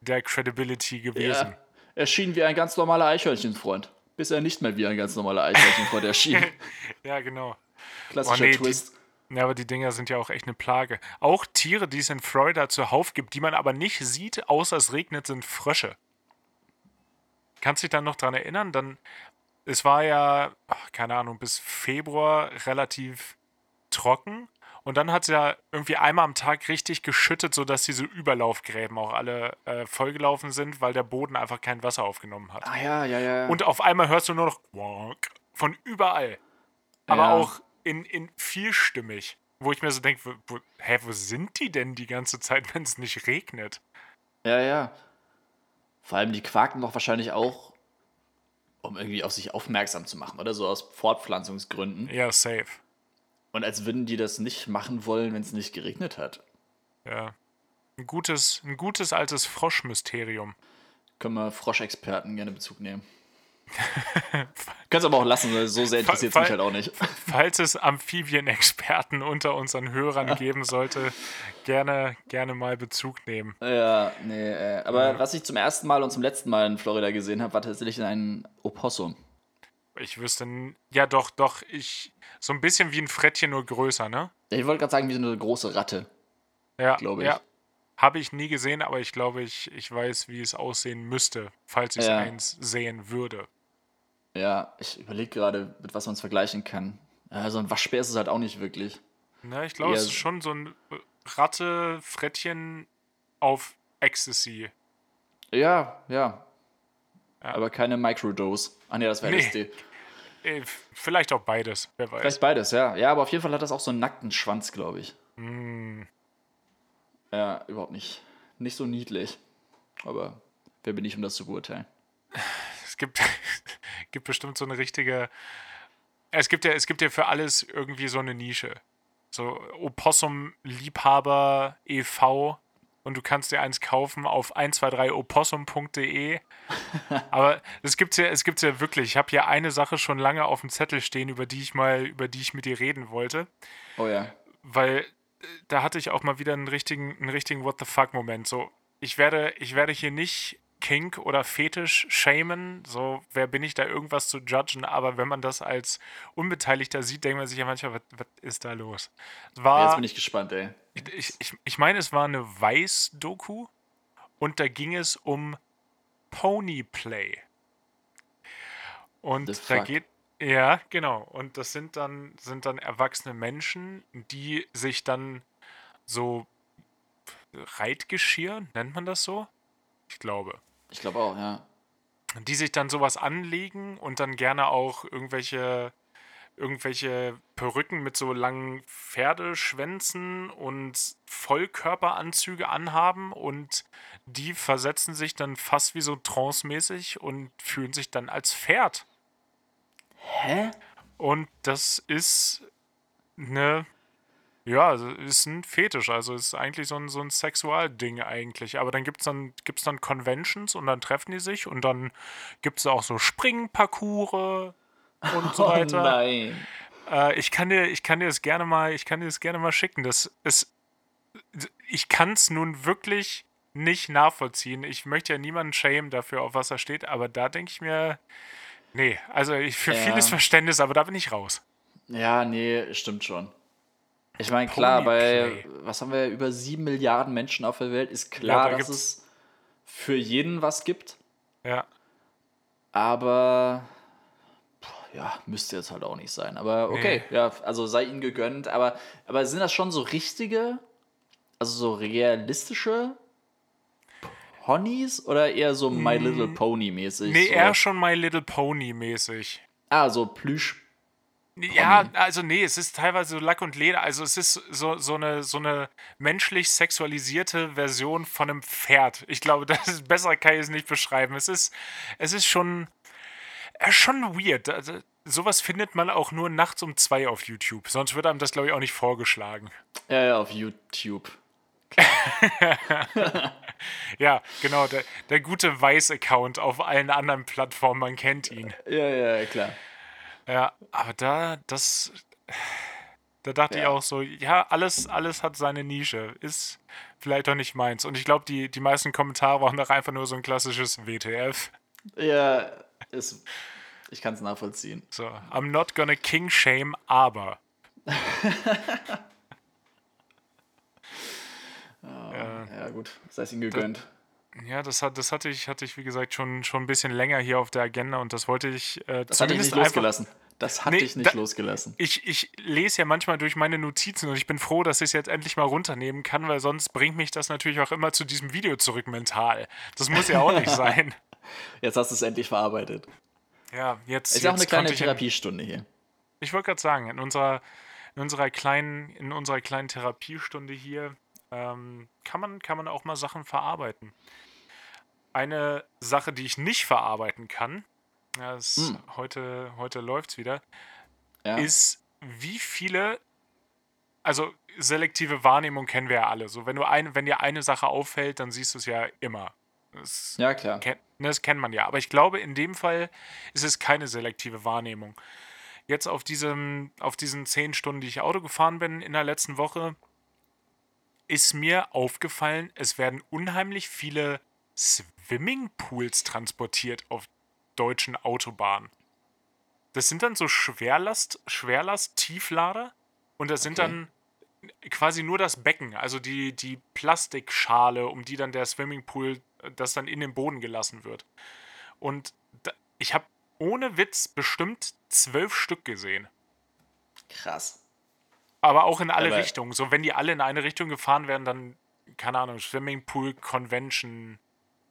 der Credibility gewesen. Ja. Er schien wie ein ganz normaler Eichhörnchenfreund. Bis er nicht mehr wie ein ganz normaler Eichhörnchenfreund erschien. Ja, genau. Klassischer Oh, nee, die- Twist. Ja, aber die Dinger sind ja auch echt eine Plage. Auch Tiere, die es in Florida zuhauf gibt, die man aber nicht sieht, außer es regnet, sind Frösche. Kannst dich dann noch dran erinnern? Dann, es war ja, ach, keine Ahnung, bis Februar relativ trocken. Und dann hat es ja irgendwie einmal am Tag richtig geschüttet, sodass diese Überlaufgräben auch alle äh, vollgelaufen sind, weil der Boden einfach kein Wasser aufgenommen hat. Ah ja, ja, ja. Und auf einmal hörst du nur noch von überall. Aber Ja. auch in, in vielstimmig. Wo ich mir so denke, hä, wo sind die denn die ganze Zeit, wenn es nicht regnet? Ja, ja. Vor allem die quaken doch wahrscheinlich auch, um irgendwie auf sich aufmerksam zu machen, oder so aus Fortpflanzungsgründen. Ja, safe. Und als würden die das nicht machen wollen, wenn es nicht geregnet hat. Ja. Ein gutes, ein gutes altes Froschmysterium. Können wir Froschexperten gerne Bezug nehmen. Kannst aber auch lassen, weil so sehr interessiert es mich halt auch nicht. Falls es Amphibienexperten unter unseren Hörern geben sollte, gerne, gerne mal Bezug nehmen. Ja, nee, äh, aber was ich zum ersten Mal und zum letzten Mal in Florida gesehen habe, war tatsächlich ein Opossum. Ich wüsste, ja doch, doch, ich, so ein bisschen wie ein Frettchen, nur größer, ne? Ich wollte gerade sagen, wie so eine große Ratte. Ja, Glaube ich. Ja. Habe ich nie gesehen, aber ich glaube, ich, ich weiß, wie es aussehen müsste, falls ich Ja. eins sehen würde. Ja, ich überlege gerade, mit was man es vergleichen kann. Ja, so ein Waschbär ist es halt auch nicht wirklich. Ne, ich glaube, es ist schon so ein Ratte, Frettchen auf Ecstasy. Ja, ja. Ja. Aber keine Microdose. Ah ne, das wäre Nee. LSD. Äh, Vielleicht auch beides, wer weiß. Vielleicht beides, ja. Ja, aber auf jeden Fall hat das auch so einen nackten Schwanz, glaube ich. Mm, Ja, überhaupt nicht. Nicht so niedlich. Aber wer bin ich, um das zu beurteilen? es gibt, gibt bestimmt so eine richtige. Es gibt ja, es gibt ja für alles irgendwie so eine Nische. So Opossum-Liebhaber e.V. und du kannst dir eins kaufen auf 123opossum.de. Aber es gibt ja, es gibt's ja wirklich. Ich habe hier eine Sache schon lange auf dem Zettel stehen, über die ich mal, über die ich mit dir reden wollte. Oh ja. weil äh, da hatte ich auch mal wieder einen richtigen, einen richtigen What the fuck-Moment. So, ich werde, ich werde hier nicht Kink oder Fetisch shamen, so wer bin ich da irgendwas zu judgen, aber wenn man das als Unbeteiligter sieht, denkt man sich ja manchmal, was, was ist da los? Es Jetzt War, bin ich gespannt, ey. Ich, ich, ich meine, es war eine Weiß-Doku und da ging es um Ponyplay. Und da geht, ja, genau. Und das sind dann, sind dann erwachsene Menschen, die sich dann so Reitgeschirr, nennt man das so? Ich glaube. Ich glaube auch, ja. Die sich dann sowas anlegen und dann gerne auch irgendwelche irgendwelche Perücken mit so langen Pferdeschwänzen und Vollkörperanzüge anhaben und die versetzen sich dann fast wie so trancemäßig und fühlen sich dann als Pferd. Hä? Und das ist eine, ja, also ist ein Fetisch, also ist eigentlich so ein, so ein Sexualding eigentlich. Aber dann gibt es dann, gibt's dann Conventions und dann treffen die sich und dann gibt es auch so Springparcours und so Oh weiter. nein. Äh, ich kann dir, ich kann dir das gerne mal, ich kann dir das gerne mal schicken. Das ist, ich kann es nun wirklich nicht nachvollziehen. Ich möchte ja niemanden schämen dafür, auf was er steht, aber da denke ich mir, nee, also ich, für Ja. vieles Verständnis, aber da bin ich raus. Ja, nee, stimmt schon. Ich meine, klar, bei, was haben wir, über sieben Milliarden Menschen auf der Welt, ist klar, da dass es für jeden was gibt. Ja, Aber ja, müsste jetzt halt auch nicht sein. Aber okay, ja, also sei ihnen gegönnt. Aber, aber sind das schon so richtige, also so realistische Ponys oder eher so My Little Pony mäßig? Nee, so? eher schon My Little Pony mäßig. Ah, so Plüsch. Ja, also nee, es ist teilweise so Lack und Leder. Also es ist so, so, eine, so eine menschlich sexualisierte Version von einem Pferd. Ich glaube, das ist, besser kann ich es nicht beschreiben. Es ist, es ist schon, äh, schon weird. Also, sowas findet man auch nur nachts um zwei auf YouTube. Sonst wird einem das, glaube ich, auch nicht vorgeschlagen. Ja, ja, auf YouTube. Ja, genau, der, der gute Weiß-Account auf allen anderen Plattformen, man kennt ihn. Ja, ja, klar. Ja, aber da, das, da dachte ich Ja. auch so, ja, alles, alles hat seine Nische. Ist vielleicht doch nicht meins. Und ich glaube, die, die meisten Kommentare waren doch einfach nur so ein klassisches WTF. Ja, ist, ich kann es nachvollziehen. So, I'm not gonna king shame, aber. ja, Ja, gut, sei es ihm gegönnt. ja, das, hat, das hatte ich, hatte ich, wie gesagt, schon, schon ein bisschen länger hier auf der Agenda und das wollte ich äh, Das hat dich nicht losgelassen. Das hat Nee, dich nicht da- losgelassen. Ich, ich lese ja manchmal durch meine Notizen und ich bin froh, dass ich es jetzt endlich mal runternehmen kann, weil sonst bringt mich das natürlich auch immer zu diesem Video zurück mental. Das muss ja auch nicht sein. Jetzt hast du es endlich verarbeitet. Ja, jetzt. Ist ja auch eine kleine Therapiestunde hier. Ich wollte gerade sagen, in unserer, in unserer kleinen, in unserer kleinen Therapiestunde hier ähm, kann, man, kann man auch mal Sachen verarbeiten. Eine Sache, die ich nicht verarbeiten kann, ja, es, Hm. heute, heute läuft es wieder, Ja. ist, wie viele, also selektive Wahrnehmung kennen wir ja alle. So, wenn du eine, wenn dir eine Sache auffällt, dann siehst du es ja immer. Das, ja, klar. ken- ne, das kennt man ja. Aber ich glaube, in dem Fall ist es keine selektive Wahrnehmung. Jetzt auf, diesem, auf diesen zehn Stunden, die ich Auto gefahren bin in der letzten Woche, ist mir aufgefallen, es werden unheimlich viele Swimmingpools transportiert auf deutschen Autobahnen. Das sind dann so Schwerlast, Schwerlast-Tieflader und das sind Okay. dann quasi nur das Becken, also die, die Plastikschale, um die dann der Swimmingpool, das dann in den Boden gelassen wird. Und da, ich habe ohne Witz bestimmt zwölf Stück gesehen. Krass. Aber auch in alle Aber- Richtungen. So, wenn die alle in eine Richtung gefahren werden, dann, keine Ahnung, Swimmingpool Convention.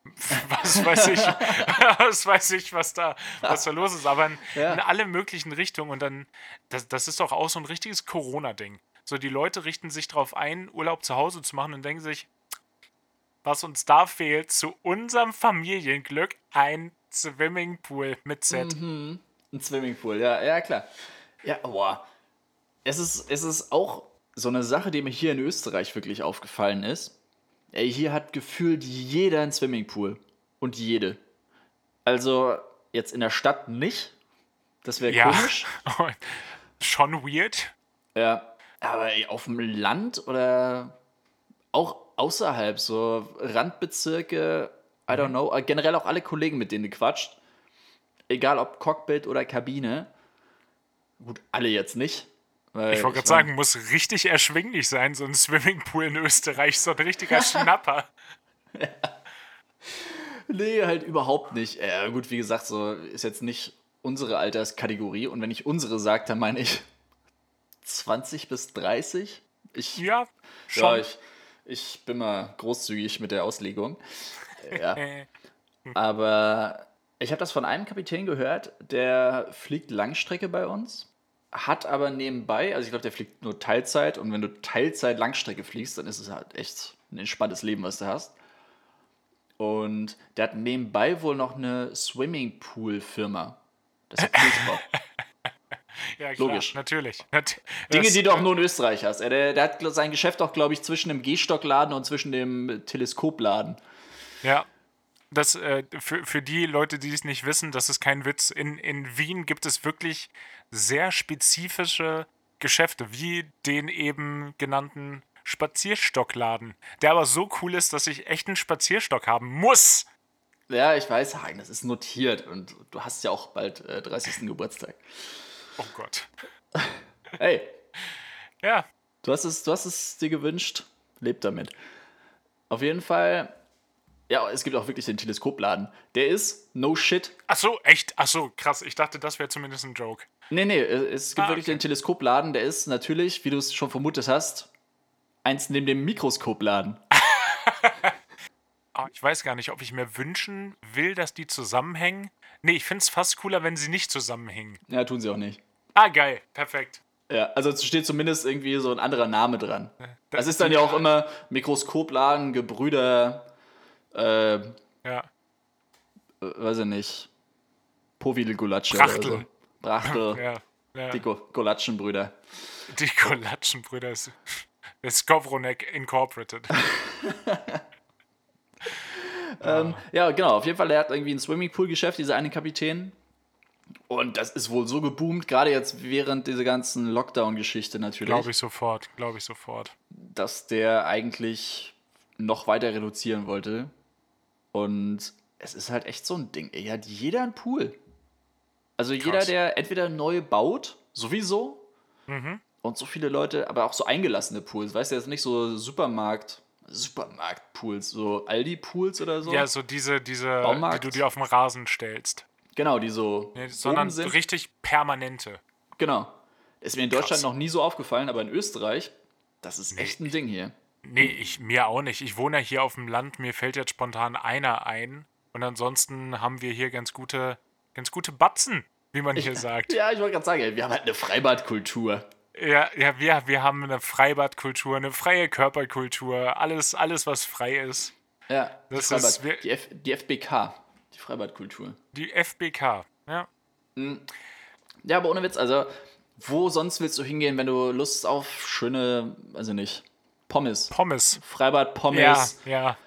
Was weiß ich, was weiß ich, was da, was da los ist. Aber in, Ja. in alle möglichen Richtungen. Und dann, das, das ist doch auch so ein richtiges Corona-Ding. So, die Leute richten sich darauf ein, Urlaub zu Hause zu machen und denken sich, was uns da fehlt, zu unserem Familienglück ein Swimmingpool mit Set. Mhm. Ein Swimmingpool, ja, ja, klar. Ja, boah. Es ist, es ist auch so eine Sache, die mir hier in Österreich wirklich aufgefallen ist. Ey, hier hat gefühlt jeder einen Swimmingpool. Und jede. Also, jetzt in der Stadt nicht. Das wäre Ja, komisch. schon weird. Ja. Aber ey, auf dem Land oder auch außerhalb, so Randbezirke, I don't know, äh, generell auch alle Kollegen, mit denen du quatscht, egal ob Cockpit oder Kabine, gut, alle jetzt nicht. Ich wollte gerade sagen, muss richtig erschwinglich sein, so ein Swimmingpool in Österreich, so ein richtiger Schnapper. Nee, halt überhaupt nicht. Ja, gut, wie gesagt, so ist jetzt nicht unsere Alterskategorie und wenn ich unsere sage, dann meine ich 20 bis 30. Ich, Ja, ja, schon. ich, ich bin mal großzügig mit der Auslegung. Ja. Aber ich habe das von einem Kapitän gehört, der fliegt Langstrecke bei uns, hat aber nebenbei, also ich glaube, der fliegt nur Teilzeit und wenn du Teilzeit Langstrecke fliegst, dann ist es halt echt ein entspanntes Leben, was du hast. Und der hat nebenbei wohl noch eine Swimmingpool-Firma. Das hat Bock. ja, klar, logisch. natürlich. Nat Dinge, das- die du auch nur in Österreich hast. Er, der, der hat sein Geschäft auch, glaube ich, zwischen dem Gehstockladen und zwischen dem Teleskopladen. Ja. Das, äh, für, für die Leute, die es nicht wissen, das ist kein Witz. In, in Wien gibt es wirklich sehr spezifische Geschäfte, wie den eben genannten Spazierstockladen, der aber so cool ist, dass ich echt einen Spazierstock haben muss. Ja, ich weiß, Hagen, das ist notiert und du hast ja auch bald äh, 30. Geburtstag. Oh Gott. Hey, Ja, du hast, es, du hast es dir gewünscht, leb damit. Auf jeden Fall, ja, es gibt auch wirklich den Teleskopladen. Der ist no shit. Ach so, echt? Ach so, krass. Ich dachte, das wäre zumindest ein Joke. Nee, nee, es gibt Ah, wirklich okay. den Teleskopladen, der ist natürlich, wie du es schon vermutet hast, eins neben dem Mikroskopladen. Ah, ich weiß gar nicht, ob ich mir wünschen will, dass die zusammenhängen. Nee, ich finde es fast cooler, wenn sie nicht zusammenhängen. Ja, tun sie auch nicht. Ah, geil. Perfekt. Ja, also es steht zumindest irgendwie so ein anderer Name dran. Das Das ist dann ja auch immer Mikroskopladen, Gebrüder, äh, Ja. weiß ich nicht, Povilgulatsche oder so. Brachtel, Ja, ja. die Go Golatschenbrüder. Die Kolatschenbrüder ist, ist Skowronek Incorporated. Ähm, ja, genau, auf jeden Fall, der hat irgendwie ein Swimmingpool-Geschäft, dieser eine Kapitän. Und das ist wohl so geboomt, gerade jetzt während dieser ganzen Lockdown-Geschichte natürlich, Glaube ich sofort, glaube ich sofort. dass der eigentlich noch weiter reduzieren wollte. Und es ist halt echt so ein Ding. Ey, hat jeder einen Pool. Also jeder, Krass. der entweder neu baut, sowieso, Mhm. und so viele Leute, aber auch so eingelassene Pools, weißt du, jetzt nicht so Supermarkt, Supermarkt-Pools, so Aldi-Pools oder so. Ja, so diese, diese, Baumarkt? die du dir auf den Rasen stellst. Genau, die so Nee, sondern sind. richtig permanente. Genau. Ist mir in Deutschland Krass. noch nie so aufgefallen, aber in Österreich, das ist echt ein Ding hier. Nee, ich, mir auch nicht. Ich wohne ja hier auf dem Land, mir fällt jetzt spontan einer ein. Und ansonsten haben wir hier ganz gute, ganz gute Batzen, wie man hier sagt. Ja, ich wollte gerade sagen, wir haben halt eine Freibadkultur. Ja, ja wir, wir haben eine Freibadkultur, eine freie Körperkultur, alles, alles was frei ist. Ja, Das Freibad, ist wir- die, F, die FBK, die Freibadkultur. Die FBK, ja. Ja, aber ohne Witz, also, wo sonst willst du hingehen, wenn du Lust auf schöne, also nicht, Pommes, Pommes. Freibad Pommes, Ja,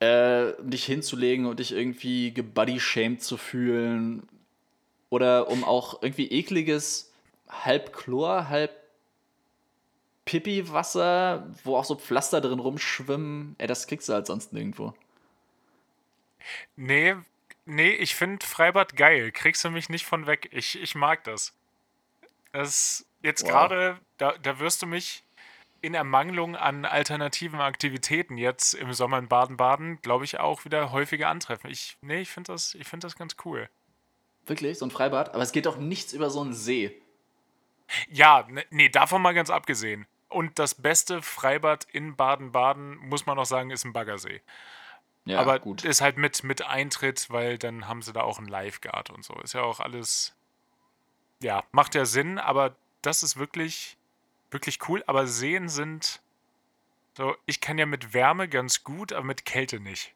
ja. äh, um dich hinzulegen und dich irgendwie gebody-shamed zu fühlen. Oder um auch irgendwie ekliges, halb Chlor, halb Pipi-Wasser, wo auch so Pflaster drin rumschwimmen. Ey, das kriegst du halt sonst nirgendwo. Nee, nee, ich finde Freibad geil. Kriegst du mich nicht von weg. Ich, ich mag das. Das jetzt Wow. gerade, da, da wirst du mich in Ermangelung an alternativen Aktivitäten jetzt im Sommer in Baden-Baden, glaube ich, auch wieder häufiger antreffen. Ich, nee, ich finde das, ich find das ganz cool. Wirklich, so ein Freibad. Aber es geht doch nichts über so einen See. Ja, ne- nee, davon mal ganz abgesehen. Und das beste Freibad in Baden-Baden, muss man auch sagen, ist ein Baggersee. Ja, Aber gut. ist halt mit, mit Eintritt, weil dann haben sie da auch einen Lifeguard und so. Ist ja auch alles. Ja, macht ja Sinn, aber das ist wirklich, wirklich cool. Aber Seen sind. So, ich kann ja mit Wärme ganz gut, aber mit Kälte nicht.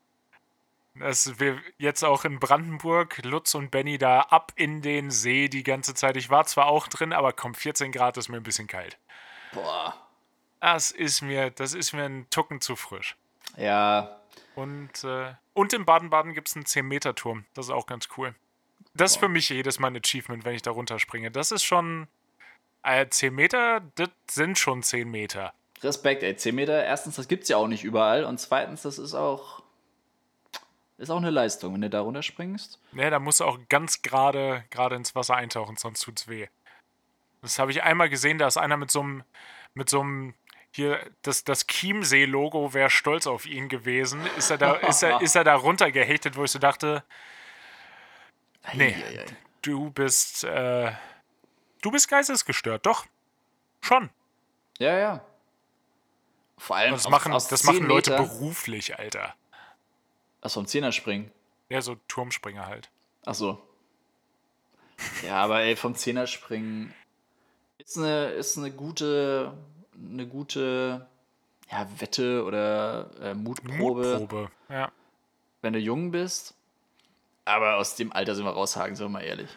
Das wir jetzt auch in Brandenburg, Lutz und Benny da ab in den See die ganze Zeit. Ich war zwar auch drin, aber komm, 14 Grad ist mir ein bisschen kalt. Boah. Das ist mir, das ist mir ein Tucken zu frisch. Ja, Und, äh, und in Baden-Baden gibt es einen 10-Meter-Turm. Das ist auch ganz cool. Das ist für mich jedes Mal ein Achievement, wenn ich da runterspringe. Das ist schon. Äh, 10 Meter, das sind schon 10 Meter. Respekt, ey. 10 Meter, erstens, das gibt's ja auch nicht überall. Und zweitens, das ist auch. Ist auch eine Leistung, wenn du da runterspringst. Ne, da musst du auch ganz gerade gerade ins Wasser eintauchen, sonst tut's weh. Das habe ich einmal gesehen, da ist einer mit so einem, mit so einem, hier, das, das Chiemsee-Logo wäre stolz auf ihn gewesen. Ist er da, ist er, ist er da runtergehechtet, wo ich so dachte, Nee. Du bist, äh, du bist geistesgestört, doch. Schon. Ja, ja. Vor allem Das machen, aus das 10 machen Leute Meter- beruflich, Alter. Achso, ein Zehner springen. Ja, so Turmspringer halt. Achso. Ja, aber ey, vom Zehner springen ist eine, ist eine gute, eine gute ja, Wette oder äh, Mutprobe, Mutprobe. Ja. wenn du jung bist. Aber aus dem Alter sind wir raushaken, sind wir mal ehrlich.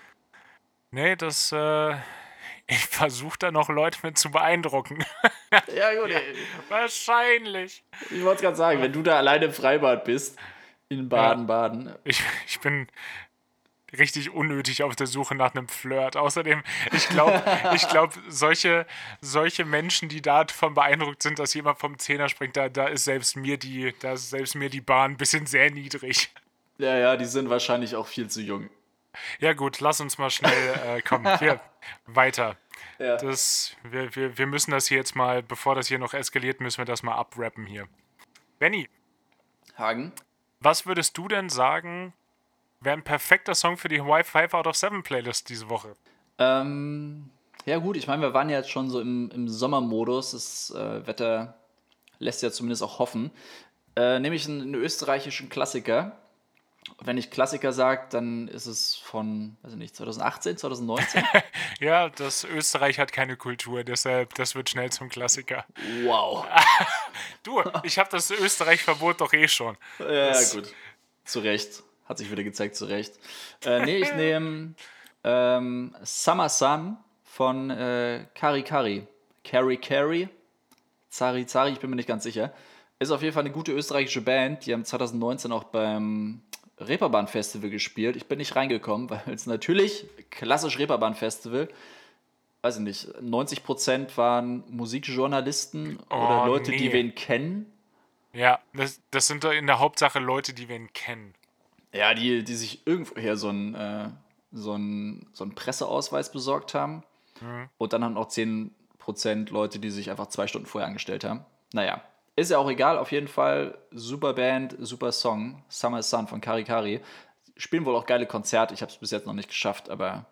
Nee, das, äh, ich versuche da noch Leute mit zu beeindrucken. Ja, gut, ey. Wahrscheinlich. Ich wollte es gerade sagen, wenn du da alleine im Freibad bist, in Baden-Baden. Ich, ich bin richtig unnötig auf der Suche nach einem Flirt. Außerdem, ich glaube, ich glaub, solche, solche Menschen, die davon beeindruckt sind, dass jemand vom Zehner springt, da, da ist selbst mir die, da ist selbst mir die Bahn ein bisschen sehr niedrig. Ja, ja, die sind wahrscheinlich auch viel zu jung. Ja gut, lass uns mal schnell, äh, komm, hier, weiter. Ja. Das, wir, wir, wir müssen das hier jetzt mal, bevor das hier noch eskaliert, müssen wir das mal abrappen hier. Benny, Hagen? was würdest du denn sagen, wäre ein perfekter Song für die Hawaii 5 out of 7 Playlist diese Woche? Ähm, ja, gut, ich meine, wir waren ja jetzt schon so im, im Sommermodus. Das äh, Wetter lässt ja zumindest auch hoffen. Äh, nämlich einen, einen österreichischen Klassiker. Wenn ich Klassiker sage, dann ist es von, weiß ich nicht, 2018, 2019. Ja, das Österreich hat keine Kultur, deshalb, das wird schnell zum Klassiker. wow. Du, ich habe das Österreich-Verbot doch eh schon. Ja, Das- gut. Zu Recht. Hat sich wieder gezeigt, zu Recht. Äh, nee, ich nehme ähm, Summer Sun von äh, Kari Kari. Kari Kari. Zari Zari, ich bin mir nicht ganz sicher. Ist auf jeden Fall eine gute österreichische Band. Die haben 2019 auch beim Reeperbahn Festival gespielt. Ich bin nicht reingekommen, weil es natürlich klassisch Reeperbahn Festival. Weiß ich nicht, 90% waren Musikjournalisten Oh, oder Leute, die nee. wen kennen. Ja, das, das sind in der Hauptsache Leute, die wir ihn kennen. Ja, die, die sich irgendwoher so einen äh, so einen- so einen Presseausweis besorgt haben. Und dann haben auch 10% Leute, die sich einfach zwei Stunden vorher angestellt haben. Naja, ist ja auch egal. Auf jeden Fall super Band, super Song. Summer Sun von Kari Kari. Spielen wohl auch geile Konzerte. Ich habe es bis jetzt noch nicht geschafft, aber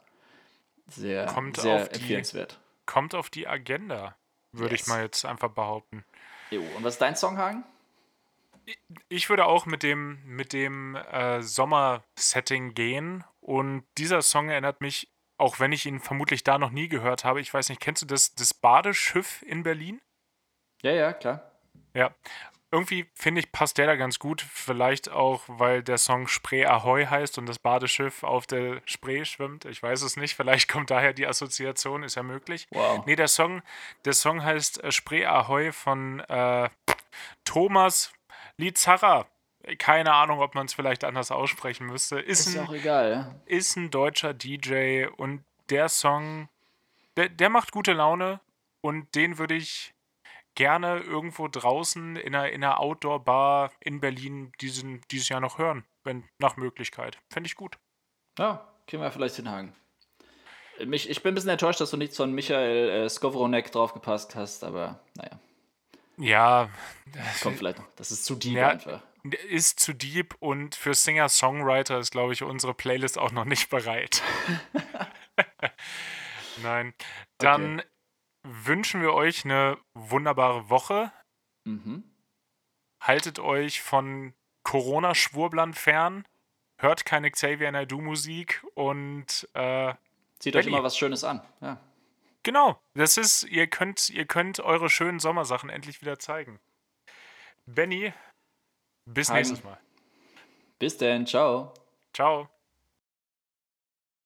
sehr, Kommt sehr auf die- empfehlenswert. Kommt auf die Agenda, würde Yes. ich mal jetzt einfach behaupten. Jo, und was ist dein Song, Hagen? Ich würde auch mit dem, mit dem äh, Sommer-Setting gehen. Und dieser Song erinnert mich, auch wenn ich ihn vermutlich da noch nie gehört habe, ich weiß nicht, kennst du das, das Badeschiff in Berlin? Ja, ja, klar. Ja. Irgendwie finde ich, passt der da ganz gut. Vielleicht auch, weil der Song Spree Ahoi heißt und das Badeschiff auf der Spree schwimmt. Ich weiß es nicht. Vielleicht kommt daher die Assoziation, ist ja möglich. Wow. Nee, der Song, der Song heißt äh, Spree Ahoi von äh, Thomas Lizarra. Keine Ahnung, ob man es vielleicht anders aussprechen müsste. Ist, Ist ein, auch egal, ist ein deutscher DJ und der Song, der, der macht gute Laune und den würde ich gerne irgendwo draußen in einer, in einer Outdoor-Bar in Berlin diesen, dieses Jahr noch hören, wenn nach Möglichkeit. Fände ich gut. Ja, kriegen wir vielleicht den Hagen. Mich, ich bin ein bisschen enttäuscht, dass du nicht von Michael äh, Skowronek draufgepasst hast, aber naja, Ja, kommt vielleicht noch. Das ist zu deep Ja. einfach. ist zu deep und für Singer-Songwriter ist, glaube ich, unsere Playlist auch noch nicht bereit. Nein. Dann wünschen wir euch eine wunderbare Woche. Mhm. Haltet euch von Corona-Schwurblern fern. Hört keine Xavier Naidoo-Musik und äh, Zieht euch Benny. immer was Schönes an. Ja. Genau, das ist, ihr könnt, ihr könnt eure schönen Sommersachen endlich wieder zeigen. Benny, bis Hagen. nächstes Mal. Bis denn, ciao. Ciao.